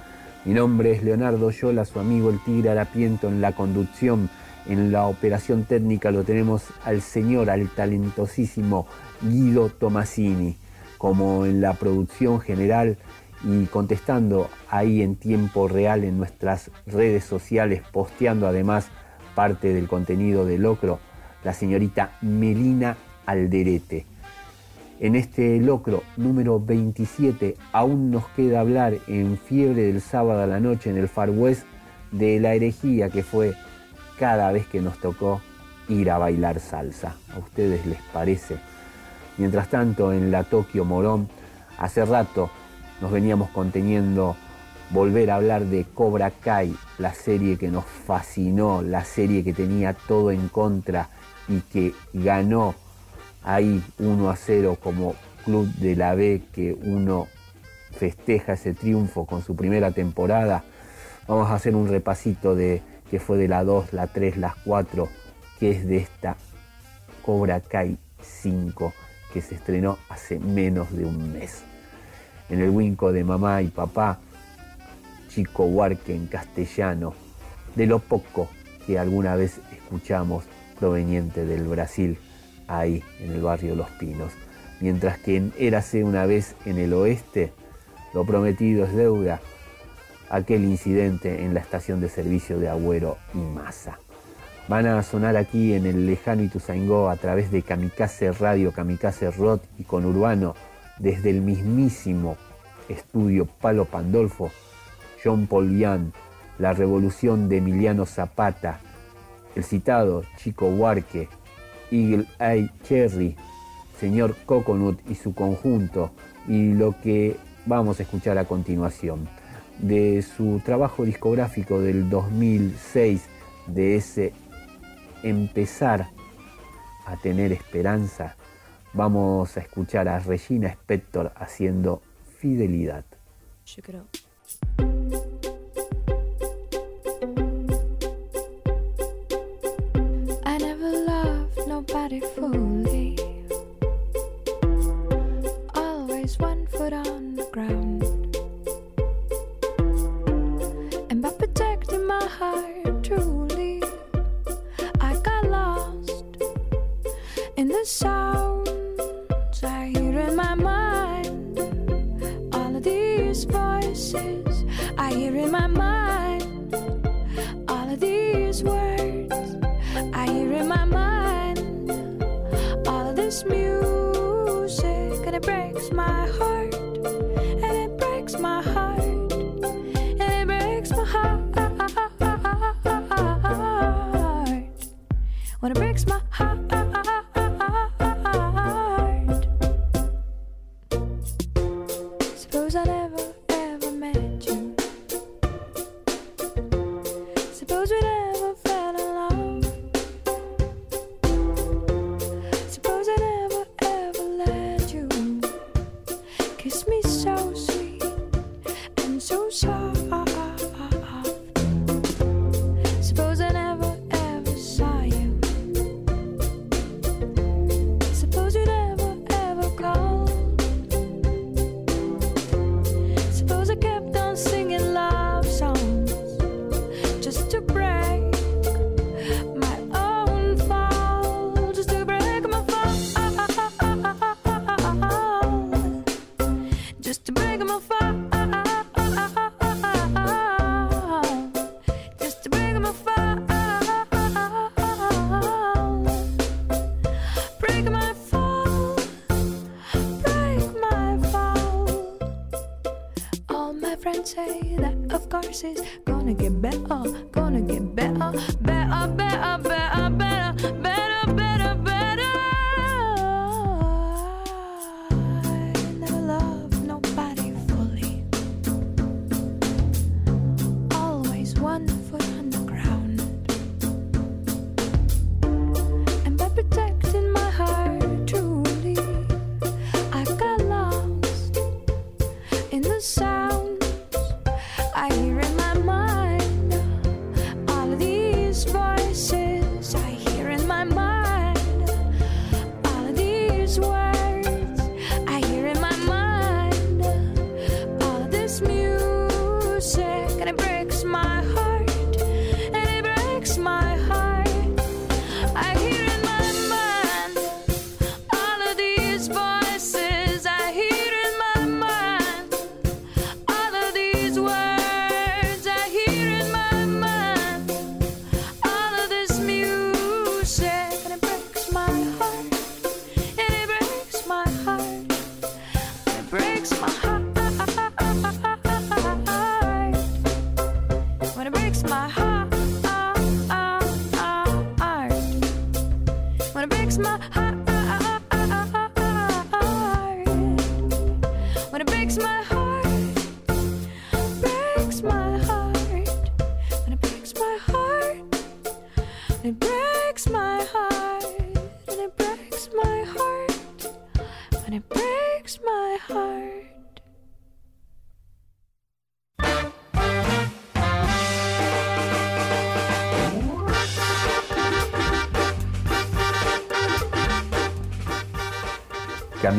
Mi nombre es Leonardo Yola, su amigo el Tigre Arapiento en la conducción, en la operación técnica lo tenemos al señor, al talentosísimo Guido Tomasini, como en la producción general y contestando ahí en tiempo real en nuestras redes sociales, posteando además parte del contenido de Locro, la señorita Melina Alderete. En este locro número 27 aún nos queda hablar en fiebre del sábado a la noche en el Far West de la herejía que fue cada vez que nos tocó ir a bailar salsa. ¿A ustedes les parece? Mientras tanto, en la Tokio Morón, hace rato nos veníamos conteniendo volver a hablar de Cobra Kai, la serie que nos fascinó, la serie que tenía todo en contra y que ganó ahí 1 a 0 como club de la B que uno festeja ese triunfo con su primera temporada. Vamos a hacer un repasito de que fue de la 2, la 3, las 4, que es de esta Cobra Kai 5 que se estrenó hace menos de un mes. En el Winco de mamá y papá, Chico Huarque en castellano, de lo poco que alguna vez escuchamos proveniente del Brasil ahí en el barrio Los Pinos. Mientras que en Érase una vez en el oeste, lo prometido es deuda, aquel incidente en la estación de servicio de Agüero y Maza. Van a sonar aquí en el lejano Ituzaingó a través de Kamikaze Radio, Kamikaze Rock y con Urbano, desde el mismísimo estudio Palo Pandolfo, John Paul Young, La Revolución de Emiliano Zapata, el citado Chico Huarque, Eagle Eye Cherry, Señor Coconut y su conjunto, y lo que vamos a escuchar a continuación. De su trabajo discográfico del 2006, de ese empezar a tener esperanza, vamos a escuchar a Regina Spector haciendo Fidelidad.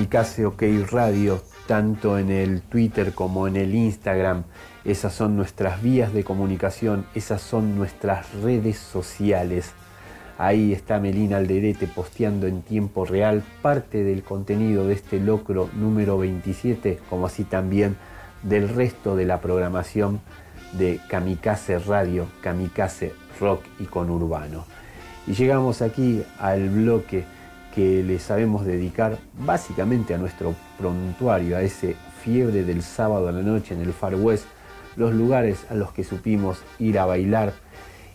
Kamikaze OK Radio, tanto en el Twitter como en el Instagram. Esas son nuestras vías de comunicación, esas son nuestras redes sociales. Ahí está Melina Alderete posteando en tiempo real parte del contenido de este locro número 27, como así también del resto de la programación de Kamikaze Radio, Kamikaze Rock y Conurbano. Y llegamos aquí al bloque que le sabemos dedicar básicamente a nuestro prontuario, a ese fiebre del sábado a la noche en el Far West, los lugares a los que supimos ir a bailar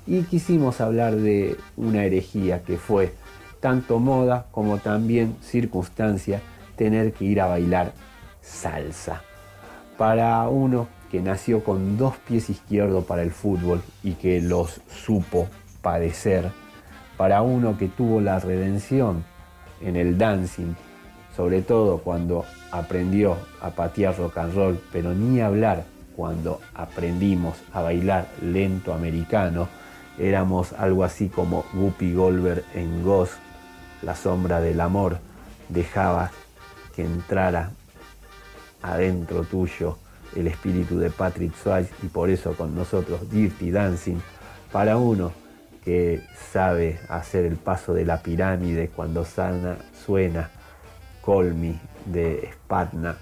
y quisimos hablar de una herejía que fue tanto moda como también circunstancia tener que ir a bailar salsa. Para uno que nació con dos pies izquierdos para el fútbol y que los supo padecer, para uno que tuvo la redención en el dancing, sobre todo cuando aprendió a patear rock and roll, pero ni hablar cuando aprendimos a bailar lento americano, éramos algo así como Whoopi Goldberg en Ghost, la sombra del amor, dejaba que entrara adentro tuyo el espíritu de Patrick Swayze y por eso con nosotros Dirty Dancing, para uno que sabe hacer el paso de la pirámide cuando sana, suena Call Me de Spatna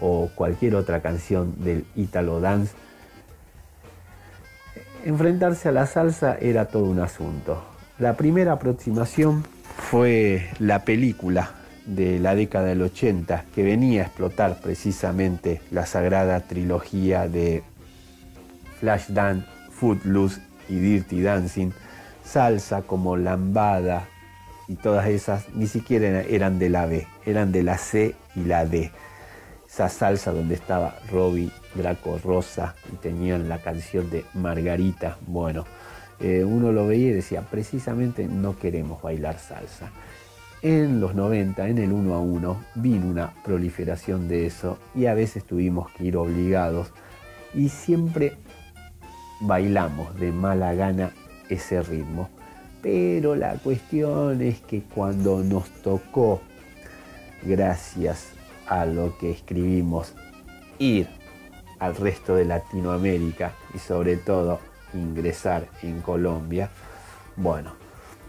o cualquier otra canción del Italo Dance, enfrentarse a la salsa era todo un asunto. La primera aproximación fue la película de la década del 80 que venía a explotar precisamente la sagrada trilogía de Flashdance, Footloose y Dirty Dancing, salsa como lambada y todas esas ni siquiera eran de la B, eran de la C y la D. Esa salsa donde estaba Robbie Draco Rosa y tenían la canción de Margarita. Bueno, eh, uno lo veía y decía, precisamente no queremos bailar salsa. En los 90, en el 1 a 1, vino una proliferación de eso y a veces tuvimos que ir obligados y siempre bailamos de mala gana ese ritmo. Pero la cuestión es que cuando nos tocó, gracias a lo que escribimos, ir al resto de Latinoamérica y sobre todo ingresar en Colombia, bueno,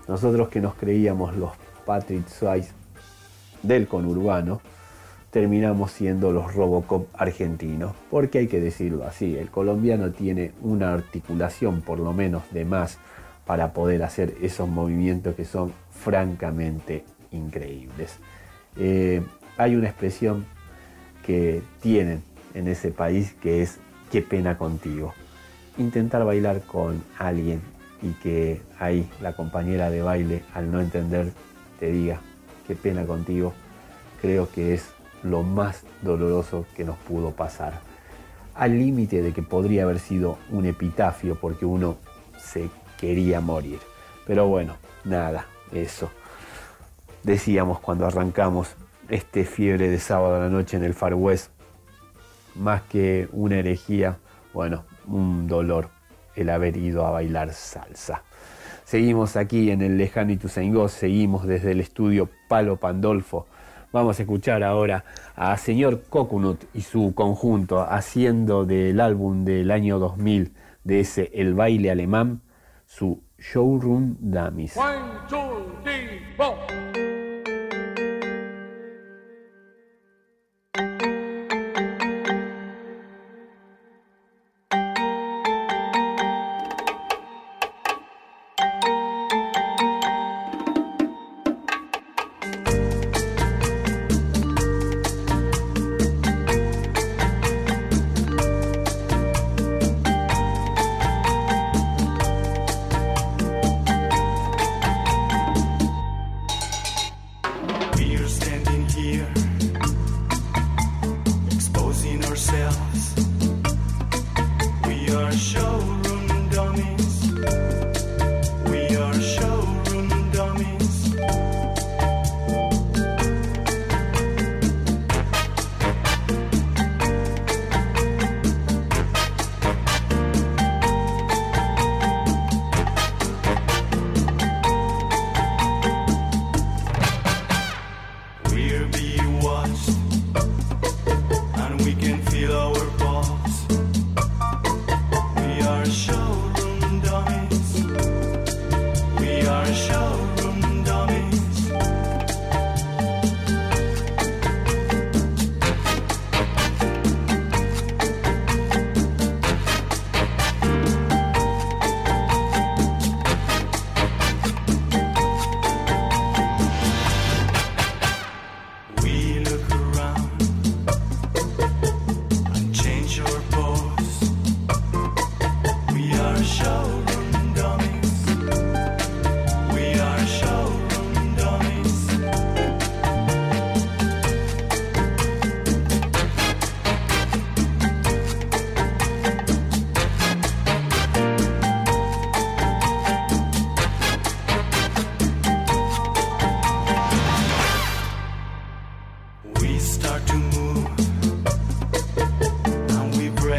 nosotros que nos creíamos los Patrick del conurbano, terminamos siendo los Robocop argentinos, porque hay que decirlo así, el colombiano tiene una articulación por lo menos de más para poder hacer esos movimientos que son francamente increíbles. Eh, hay una expresión que tienen en ese país que es qué pena contigo. Intentar bailar con alguien y que ahí la compañera de baile al no entender te diga qué pena contigo, creo que es lo más doloroso que nos pudo pasar. Al límite de que podría haber sido un epitafio porque uno se quería morir. Pero bueno, nada, eso. Decíamos cuando arrancamos este fiebre de sábado a la noche en el Far West, más que una herejía, bueno, un dolor el haber ido a bailar salsa. Seguimos aquí en el lejano Ituzaingó, seguimos desde el estudio Palo Pandolfo. Vamos a escuchar ahora a señor Coconut y su conjunto haciendo del álbum del año 2000 de ese El baile alemán su Showroom Dummies.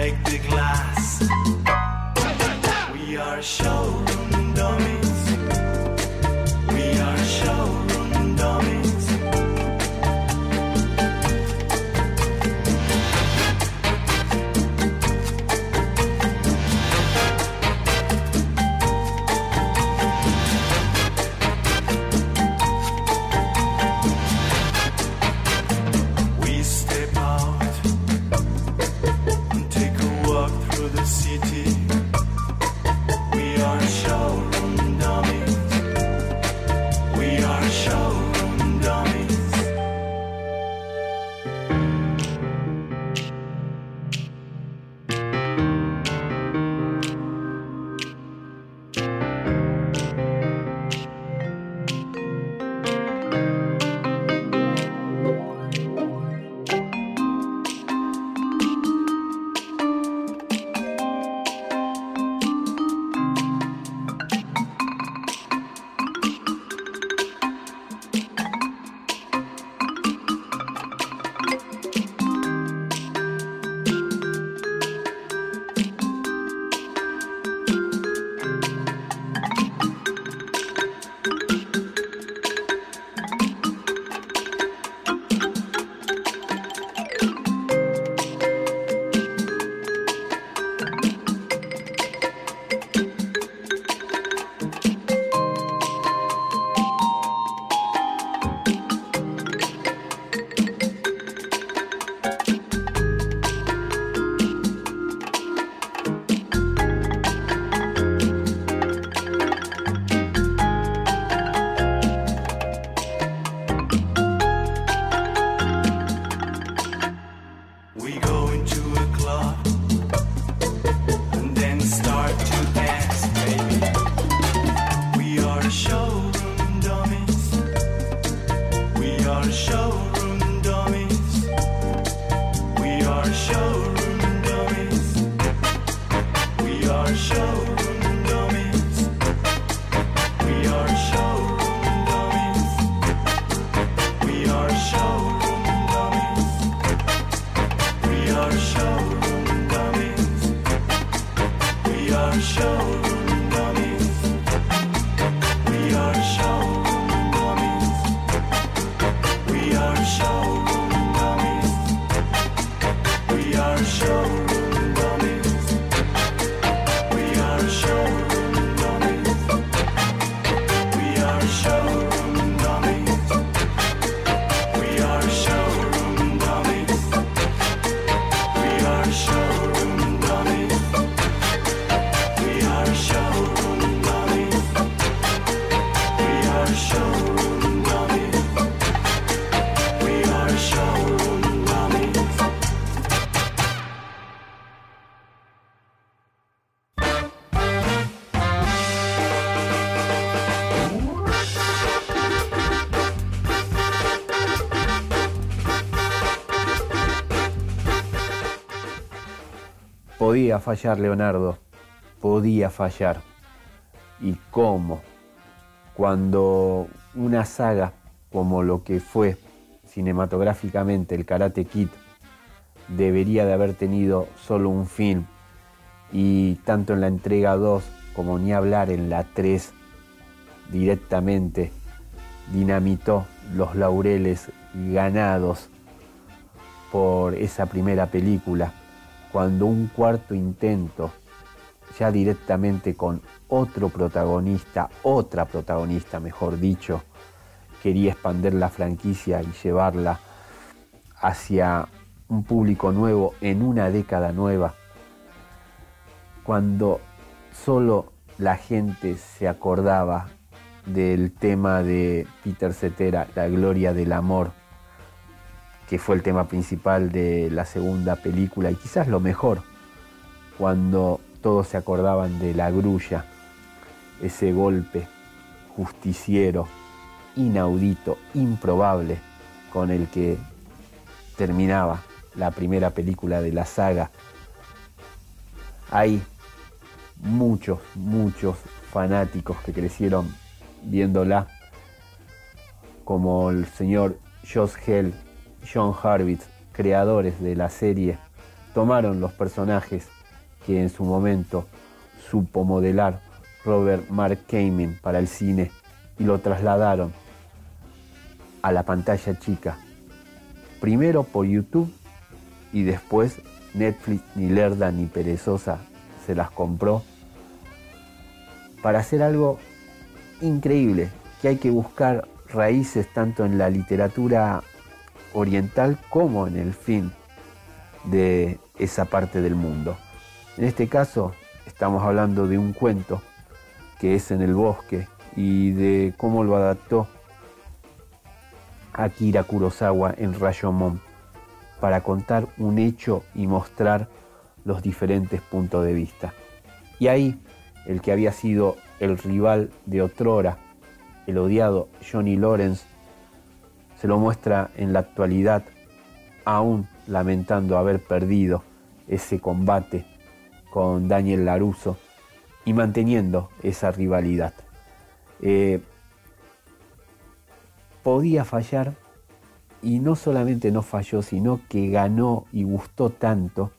make big Podía fallar Leonardo, podía fallar. ¿Y cómo? Cuando una saga como lo que fue cinematográficamente el Karate Kid debería de haber tenido solo un film y tanto en la entrega 2 como ni hablar en la 3 directamente dinamitó los laureles ganados por esa primera película, cuando un cuarto intento, ya directamente con otro protagonista, otra protagonista mejor dicho, quería expandir la franquicia y llevarla hacia un público nuevo en una década nueva, cuando solo la gente se acordaba del tema de Peter Cetera, La Gloria del Amor, que fue el tema principal de la segunda película y quizás lo mejor, cuando todos se acordaban de la grulla, ese golpe justiciero, inaudito, improbable, con el que terminaba la primera película de la saga. Hay muchos, muchos fanáticos que crecieron viéndola, como el señor Josh Hell, John Harvitz, creadores de la serie, tomaron los personajes que en su momento supo modelar Robert Mark Kamen para el cine y lo trasladaron a la pantalla chica. Primero por YouTube y después Netflix ni lerda ni perezosa se las compró para hacer algo increíble, que hay que buscar raíces tanto en la literatura oriental como en el fin de esa parte del mundo. En este caso estamos hablando de un cuento que es en el bosque y de cómo lo adaptó Akira Kurosawa en Rashomon para contar un hecho y mostrar los diferentes puntos de vista. Y ahí el que había sido el rival de otrora, el odiado Johnny Lawrence, se lo muestra en la actualidad, aún lamentando haber perdido ese combate con Daniel Laruso y manteniendo esa rivalidad. Eh, podía fallar y no solamente no falló, sino que ganó y gustó tanto,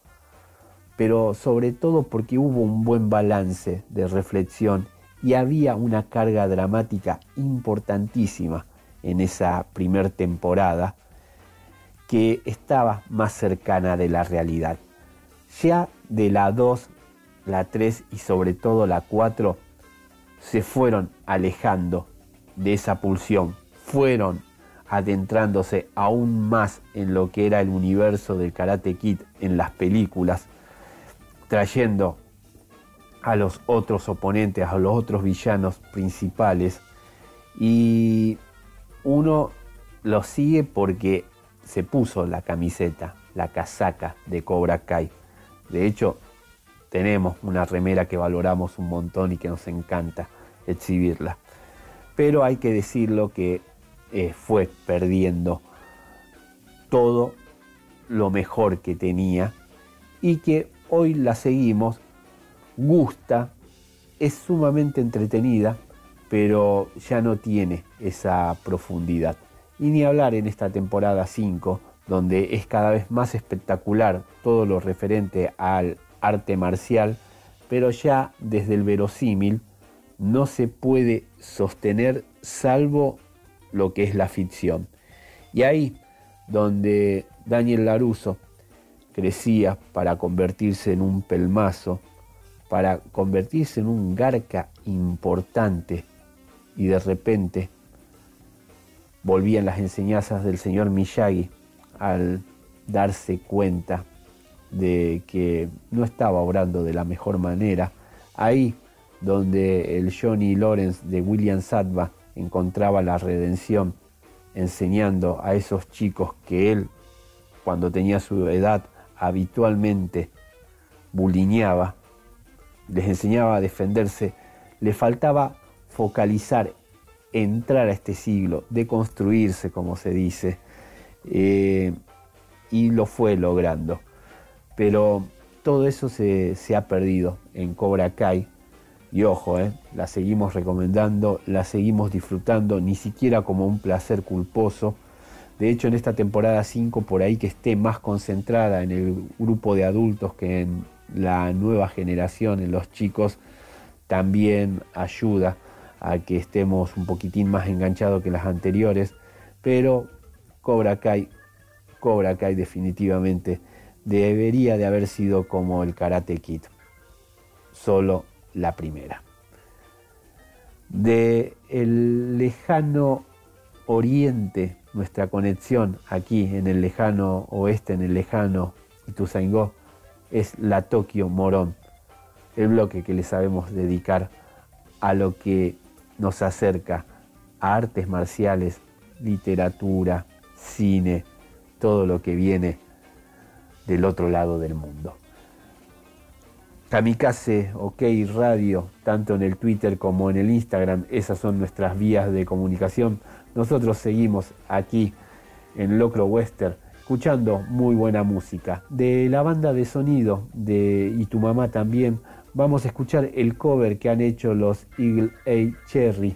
pero sobre todo porque hubo un buen balance de reflexión y había una carga dramática importantísima en esa primer temporada que estaba más cercana de la realidad. Ya de la 2, la 3 y sobre todo la 4 se fueron alejando de esa pulsión, fueron adentrándose aún más en lo que era el universo del Karate Kid en las películas, trayendo a los otros oponentes, a los otros villanos principales. Y uno lo sigue porque se puso la camiseta, la casaca de Cobra Kai. De hecho, tenemos una remera que valoramos un montón y que nos encanta exhibirla. Pero hay que decirlo que eh, fue perdiendo todo lo mejor que tenía y que hoy la seguimos, gusta, es sumamente entretenida, pero ya no tiene esa profundidad. Y ni hablar en esta temporada 5, donde es cada vez más espectacular todo lo referente al arte marcial, pero ya desde el verosímil no se puede sostener salvo lo que es la ficción. Y ahí donde Daniel Laruso crecía para convertirse en un pelmazo, para convertirse en un garca importante y de repente volvían las enseñanzas del señor Miyagi al darse cuenta de que no estaba obrando de la mejor manera. Ahí donde el Johnny Lawrence de William Sadba encontraba la redención enseñando a esos chicos que él, cuando tenía su edad, habitualmente bulineaba, les enseñaba a defenderse, le faltaba focalizar, entrar a este siglo, deconstruirse, como se dice, eh, y lo fue logrando. Pero todo eso se, se ha perdido en Cobra Kai, y ojo, eh, la seguimos recomendando, la seguimos disfrutando, ni siquiera como un placer culposo. De hecho, en esta temporada 5, por ahí que esté más concentrada en el grupo de adultos que en la nueva generación, en los chicos, también ayuda a que estemos un poquitín más enganchados que las anteriores. Pero Cobra Kai, Cobra Kai definitivamente debería de haber sido como el Karate Kid. Solo la primera. De el lejano oriente, nuestra conexión aquí en el lejano oeste, en el lejano Ituzaingó, es la Tokio Morón, el bloque que le sabemos dedicar a lo que nos acerca a artes marciales, literatura, cine, todo lo que viene del otro lado del mundo. Kamikaze OK Radio, tanto en el Twitter como en el Instagram, esas son nuestras vías de comunicación. Nosotros seguimos aquí en Locro Western escuchando muy buena música. De la banda de sonido de Y tu mamá también, vamos a escuchar el cover que han hecho los Eagle A Cherry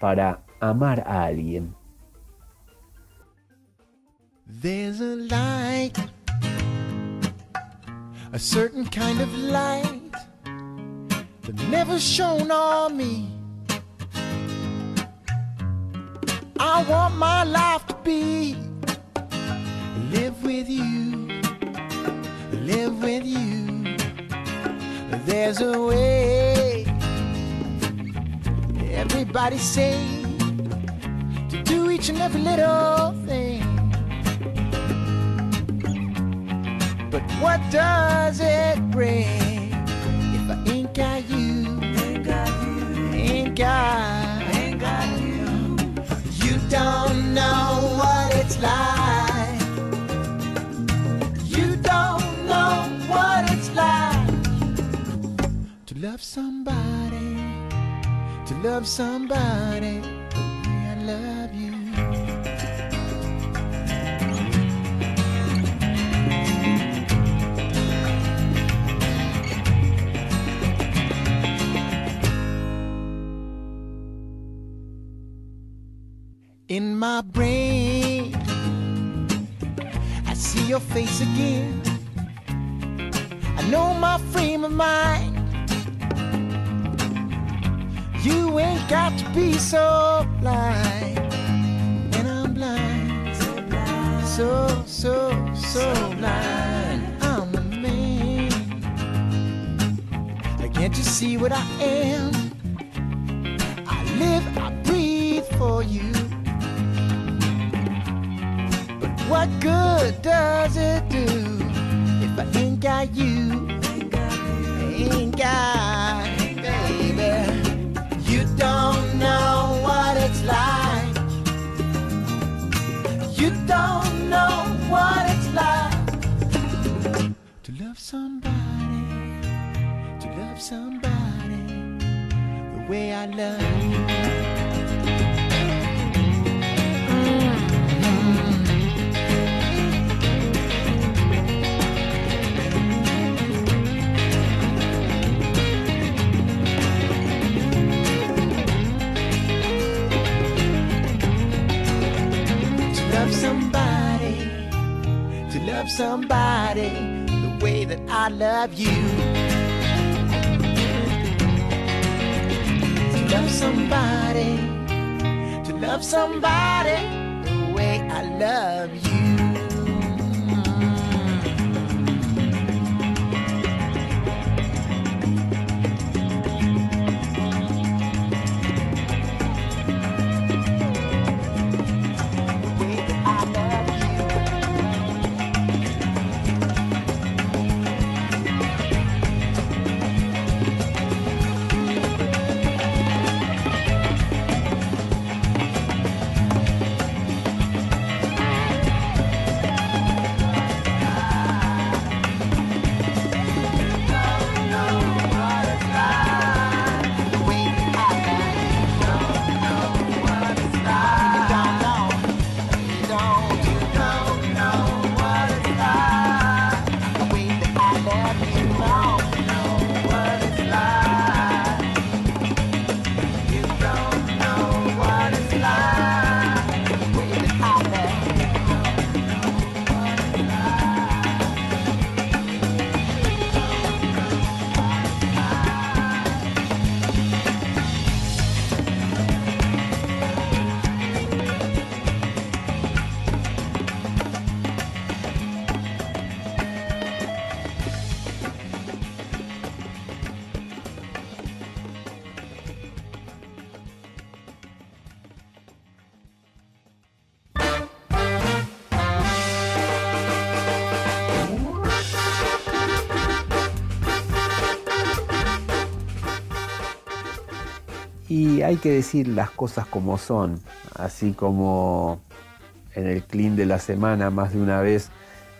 para Amar a alguien. There's a light, a certain kind of light that never shone on me. I want my life to be live with you, live with you. There's a way, everybody say, to do each and every little thing. But what does it bring if I ain't got you? Ain't got you. Ain't got. Ain't got you. You don't know what it's like. To love somebody. To love somebody the way I love you. in my brain. I see your face again. I know my frame of mind. You ain't got to be so blind. And I'm blind. So. So, so, blind. I'm the man. Can't you see what I am? I live, I breathe for you. But what good does it do if I ain't got you? Ain't got, don't know what it's like to love somebody, to love somebody the way I love you. Love somebody the way that I love you. To love somebody, to love somebody the way I love you. Hay que decir las cosas como son, así como en el clean de la semana más de una vez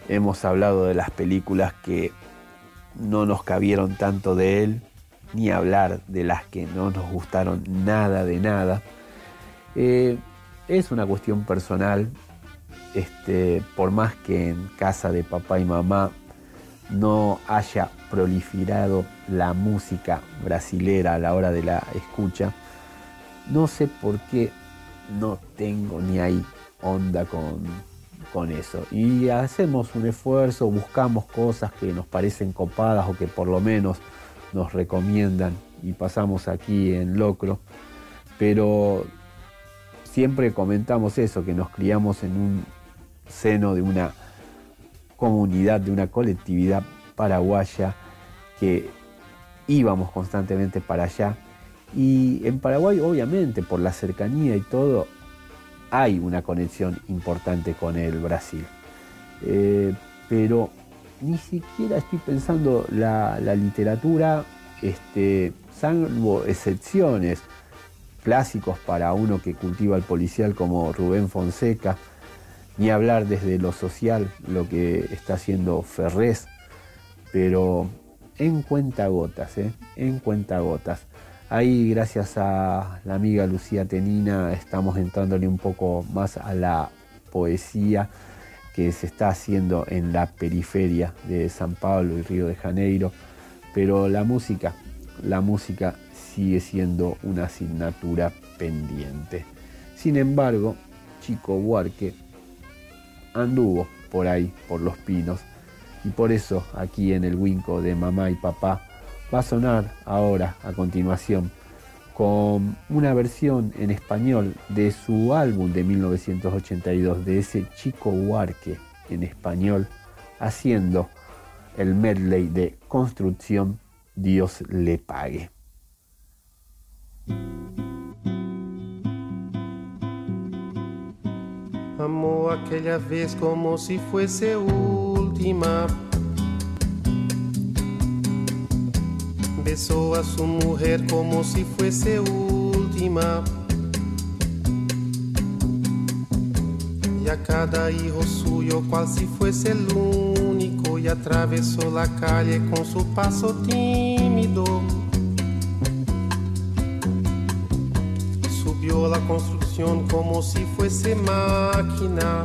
hemos hablado de las películas que no nos cabieron tanto de él, ni hablar de las que no nos gustaron nada de nada. Eh, es una cuestión personal, este, por más que en casa de papá y mamá no haya proliferado la música brasilera a la hora de la escucha, no sé por qué no tengo ni hay onda con, con eso. Y hacemos un esfuerzo, buscamos cosas que nos parecen copadas o que por lo menos nos recomiendan y pasamos aquí en Locro, pero siempre comentamos eso, que nos criamos en un seno de una comunidad, de una colectividad paraguaya, que íbamos constantemente para allá. Y en Paraguay, obviamente, por la cercanía y todo, hay una conexión importante con el Brasil. Eh, pero ni siquiera estoy pensando la, literatura, este, salvo excepciones, clásicos para uno que cultiva el policial como Rubén Fonseca, ni hablar desde lo social, lo que está haciendo Ferrés, pero en cuentagotas, ¿eh? en cuentagotas. Ahí, gracias a la amiga Lucía Tenina, estamos entrándole un poco más a la poesía que se está haciendo en la periferia de San Pablo y Río de Janeiro, pero la música, la música sigue siendo una asignatura pendiente. Sin embargo, Chico Huarque anduvo por ahí, por los pinos, y por eso aquí en el Winco de mamá y papá va a sonar ahora, a continuación, con una versión en español de su álbum de 1982, de ese Chico Huarque en español, haciendo el medley de Construcción Dios le pague. Amou aquela vez como se fosse última. Besou a sua mulher como se fosse última. E a cada hijo suyo cual si fuese el único. Y atravesó la calle con su paso tímido. Subió la construcción como si fuese máquina.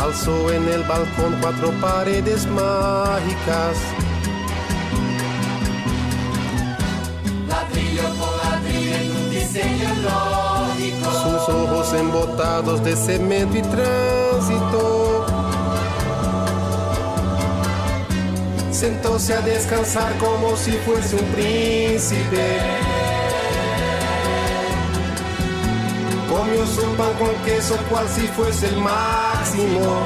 Alzó en el balcón cuatro paredes mágicas. Ladrillo por ladrillo en un diseño lógico. sus ojos embotados de cemento y tránsito. Sentóse a descansar como si fuese un príncipe. Su pan con queso cual si fuese el máximo.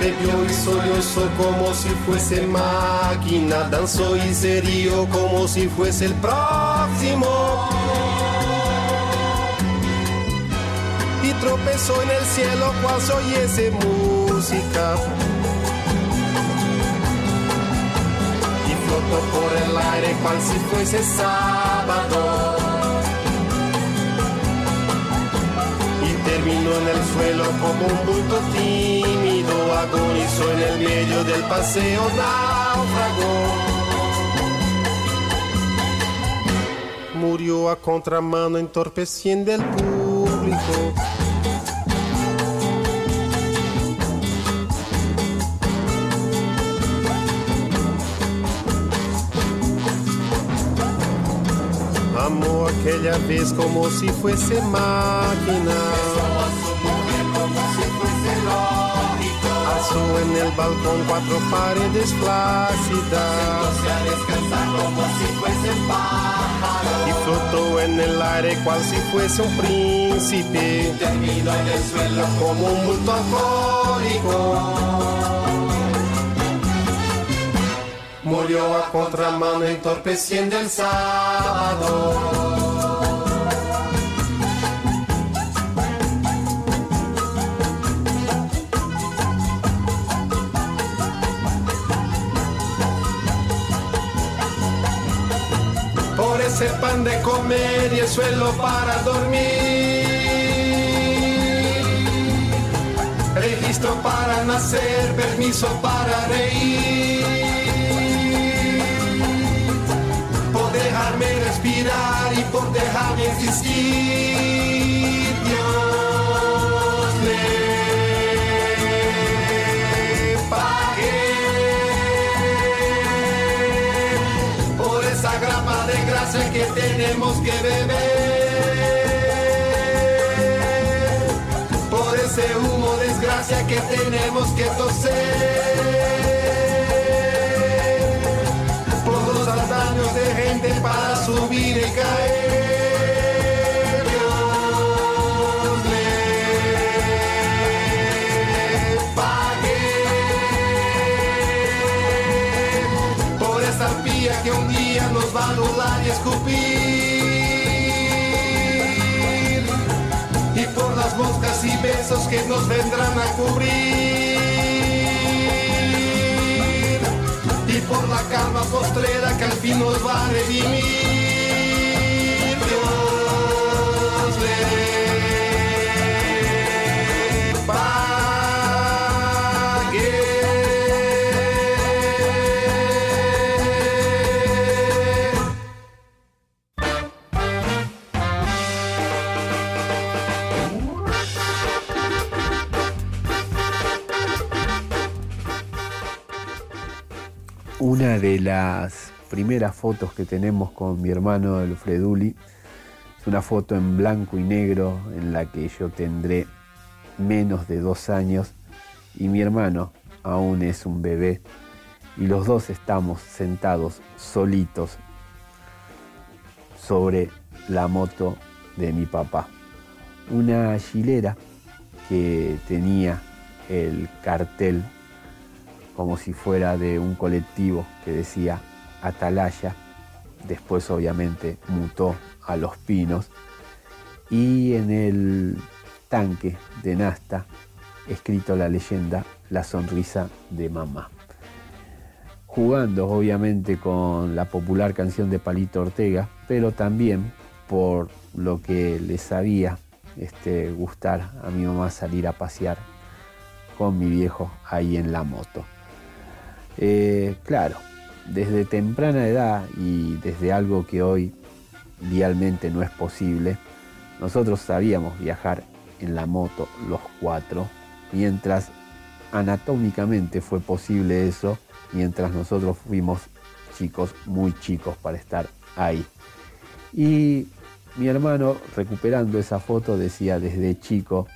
Bebió y sollozó como si fuese máquina, danzó y se rió como si fuese el próximo. Y tropezó en el cielo cual si oyese música. Y flotó por el aire cual si fuese sábado. Terminó en el suelo como un bulto tímido, agonizó en el medio del paseo náufrago. Murió a contramano entorpeciendo el público. Aquella vez como si fuese máquina. Alzó en el balcón cuatro paredes flácidas. Y flotó en el aire cual si fuese un príncipe. Terminó en el suelo Como un bulto alcohólico. Murió a contramano entorpeciendo el sábado. Ese pan de comer y el suelo para dormir. Registro para nacer, permiso para reír. Por dejarme respirar y por dejarme existir. Tenemos que beber, por ese humo desgracia que tenemos que toser, por los años de gente para subir y caer. Dios le pague por esa arpía que un día nos va a anular y escupir. Moscas y besos que nos vendrán a cubrir. Y por la calma postrera que al fin nos va a redimir. Una de las primeras fotos que tenemos con mi hermano el Freduli es una foto en blanco y negro en la que yo tendré menos de dos años y mi hermano aún es un bebé y los dos estamos sentados solitos sobre la moto de mi papá. Una chilera que tenía el cartel como si fuera de un colectivo que decía Atalaya, después obviamente mutó a Los Pinos, y en el tanque de Nasta escrito la leyenda La sonrisa de mamá. Jugando obviamente con la popular canción de Palito Ortega, pero también por lo que le sabía este, gustar a mi mamá salir a pasear con mi viejo ahí en la moto. Eh, claro, desde temprana edad y desde algo que hoy vialmente no es posible, nosotros sabíamos viajar en la moto los cuatro, mientras anatómicamente fue posible eso, mientras nosotros fuimos chicos, muy chicos para estar ahí. Y mi hermano, recuperando esa foto, decía desde chico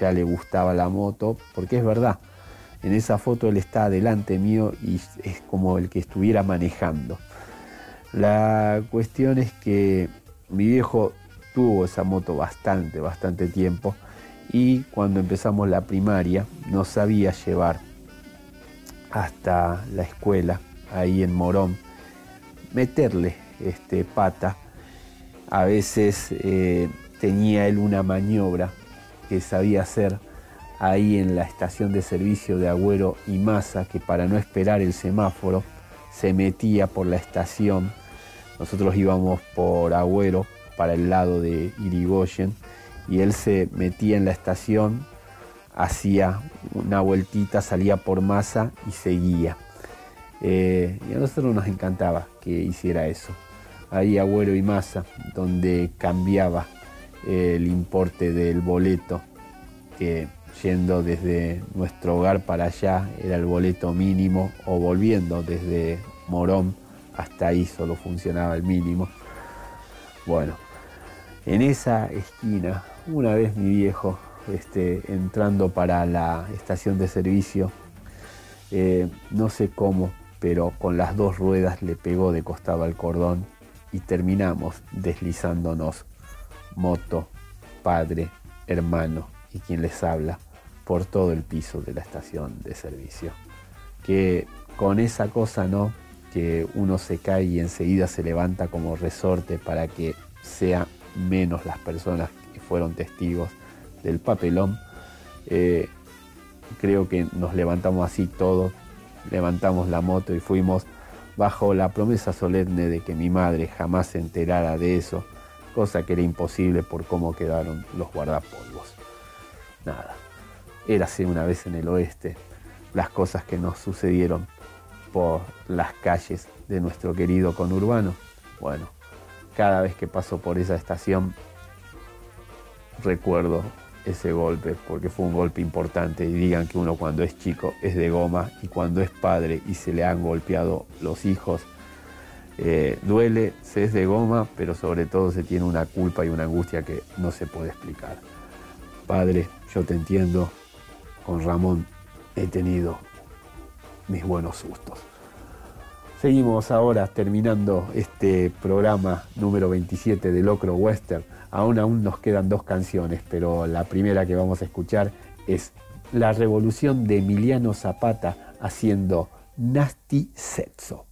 ya le gustaba la moto, porque es verdad, en esa foto él está delante mío y es como el que estuviera manejando. La cuestión es que mi viejo tuvo esa moto bastante, bastante tiempo y cuando empezamos la primaria nos sabía llevar hasta la escuela, ahí en Morón, meterle este, pata. A veces eh, tenía él una maniobra que sabía hacer ahí en la estación de servicio de Agüero y Maza, que para no esperar el semáforo se metía por la estación. Nosotros íbamos por Agüero para el lado de Irigoyen y él se metía en la estación, hacía una vueltita, salía por Maza y seguía. Eh, y a nosotros nos encantaba que hiciera eso. Ahí Agüero y Maza, donde cambiaba el importe del boleto que yendo desde nuestro hogar para allá era el boleto mínimo o volviendo desde Morón hasta ahí solo funcionaba el mínimo. Bueno, en esa esquina, una vez mi viejo este, entrando para la estación de servicio, eh, no sé cómo, pero con las dos ruedas le pegó de costado al cordón y terminamos deslizándonos, moto, padre, hermano y quien les habla, por todo el piso de la estación de servicio. Que con esa cosa no, que uno se cae y enseguida se levanta como resorte para que sea menos las personas que fueron testigos del papelón, eh, creo que nos levantamos así todos, levantamos la moto y fuimos bajo la promesa solemne de que mi madre jamás se enterara de eso, cosa que era imposible por cómo quedaron los guardapolvos. Nada, érase una vez en el oeste las cosas que nos sucedieron por las calles de nuestro querido conurbano. Bueno, cada vez que paso por esa estación recuerdo ese golpe, porque fue un golpe importante y digan que uno cuando es chico es de goma y cuando es padre y se le han golpeado los hijos, eh, duele, se es de goma, pero sobre todo se tiene una culpa y una angustia que no se puede explicar. Padre, yo te entiendo, con Ramón he tenido mis buenos sustos. Seguimos ahora terminando este programa número 27 de Locro Western. Aún aún nos quedan dos canciones, pero la primera que vamos a escuchar es La Revolución de Emiliano Zapata haciendo Nasty Sexo.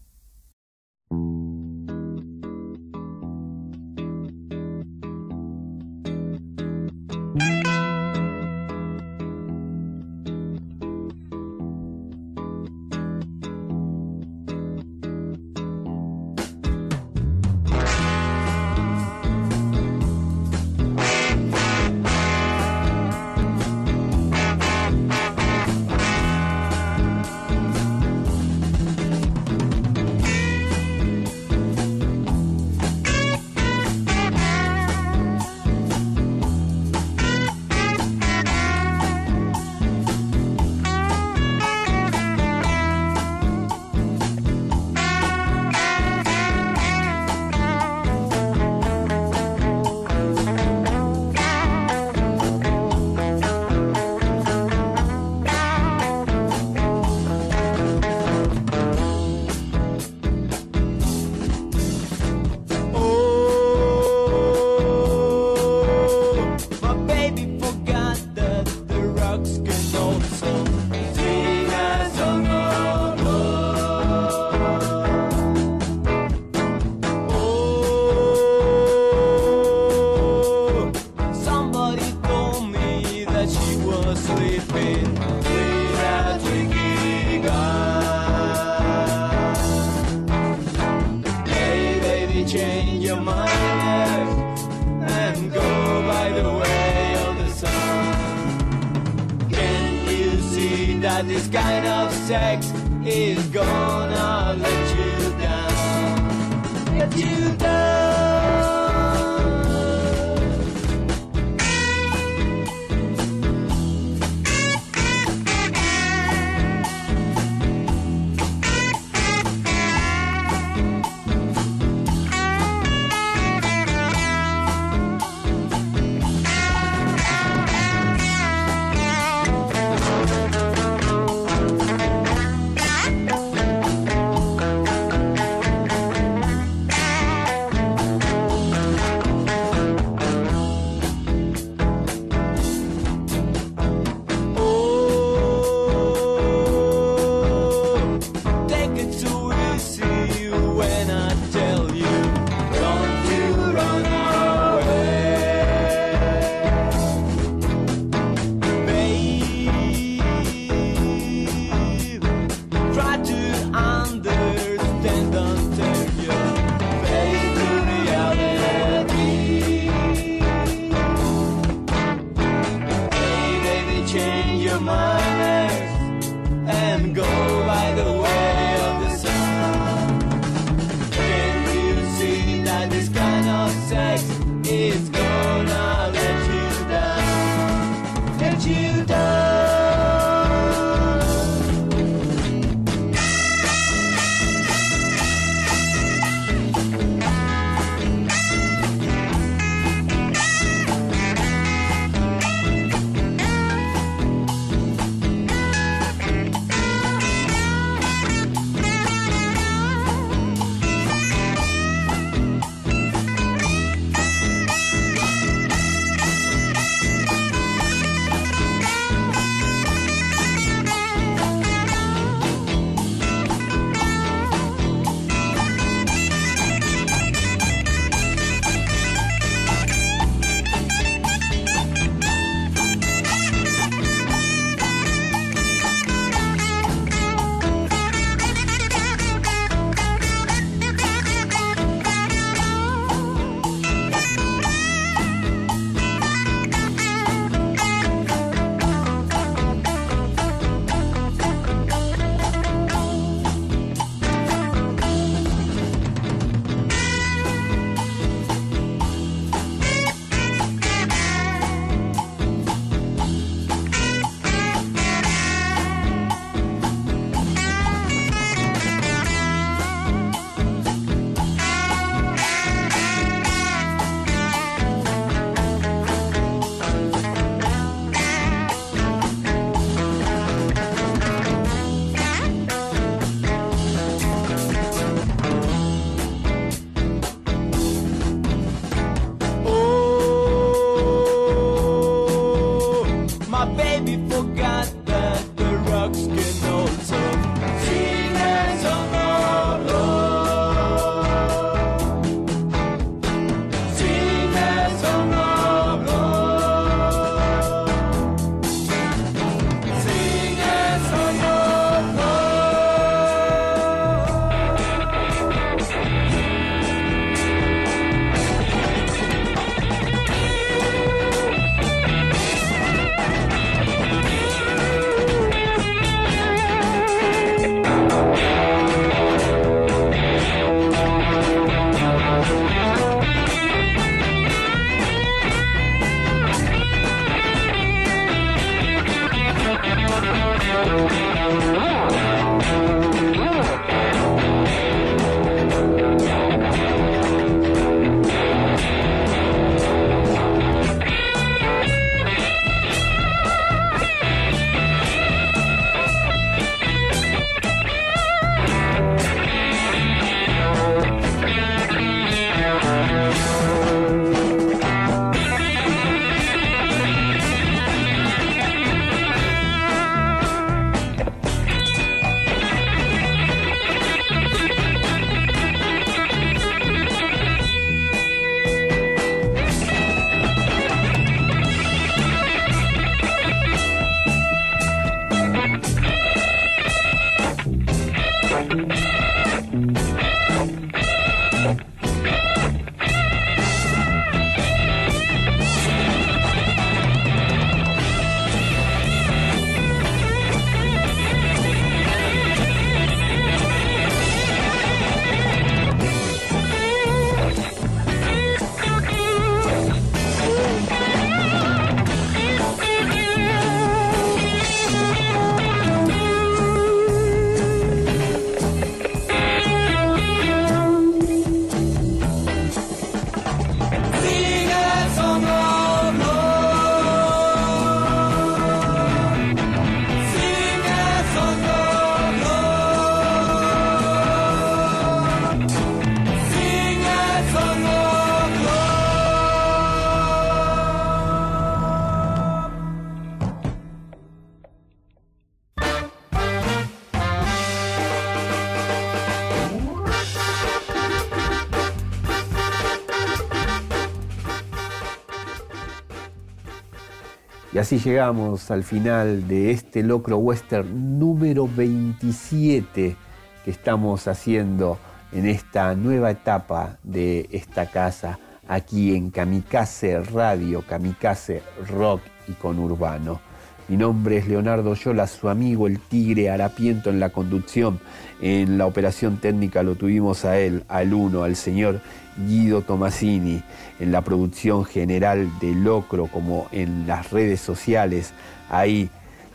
Así llegamos al final de este Locro Western número 27 que estamos haciendo en esta nueva etapa de esta casa aquí en Kamikaze Radio, Kamikaze Rock y Conurbano. Mi nombre es Leonardo Yola, su amigo el Tigre Harapiento en la conducción. En la operación técnica lo tuvimos a él, al uno, al señor Guido Tomasini. En la producción general de Locro, como en las redes sociales, ahí,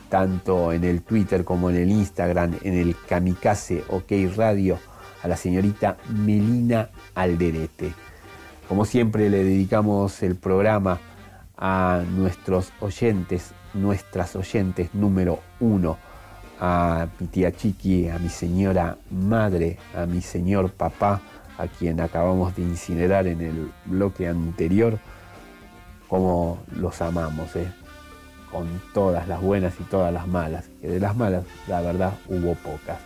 tanto en el Twitter como en el Instagram, en el Kamikaze OK Radio, a la señorita Melina Alderete. Como siempre le dedicamos el programa a nuestros oyentes, nuestras oyentes número uno, a mi tía Chiqui, a mi señora madre, a mi señor papá, a quien acabamos de incinerar en el bloque anterior, como los amamos, ¿eh? con todas las buenas y todas las malas, que de las malas, la verdad, hubo pocas.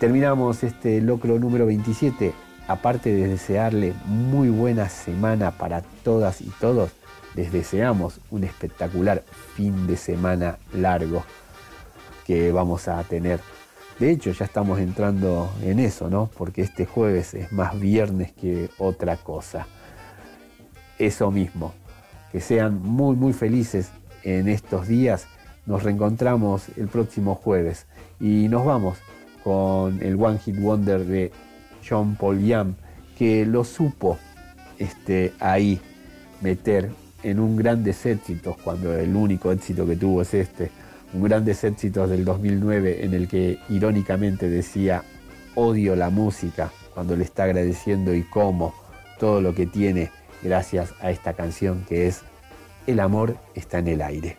Terminamos este locro número 27, aparte de desearle muy buena semana para todas y todos, les deseamos un espectacular fin de semana largo que vamos a tener. De hecho, ya estamos entrando en eso, ¿no? Porque este jueves es más viernes que otra cosa. Eso mismo, que sean muy, muy felices en estos días. Nos reencontramos el próximo jueves y nos vamos con el One Hit Wonder de John Paul Young, que lo supo este, ahí meter en un grandes éxitos, cuando el único éxito que tuvo es este, grandes éxitos del 2009 en el que irónicamente decía odio la música cuando le está agradeciendo y cómo todo lo que tiene gracias a esta canción que es El amor está en el aire.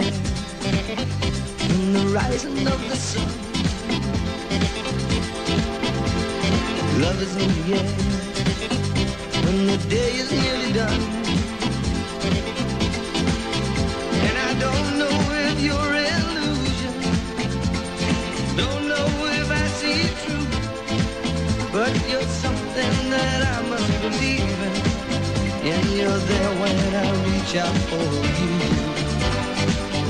The in the rising of the sun. Love is in the air, when the day is nearly done. And I don't know if you're illusion, don't know if I see it true, but you're something that I must believe in. And you're there when I reach out for you.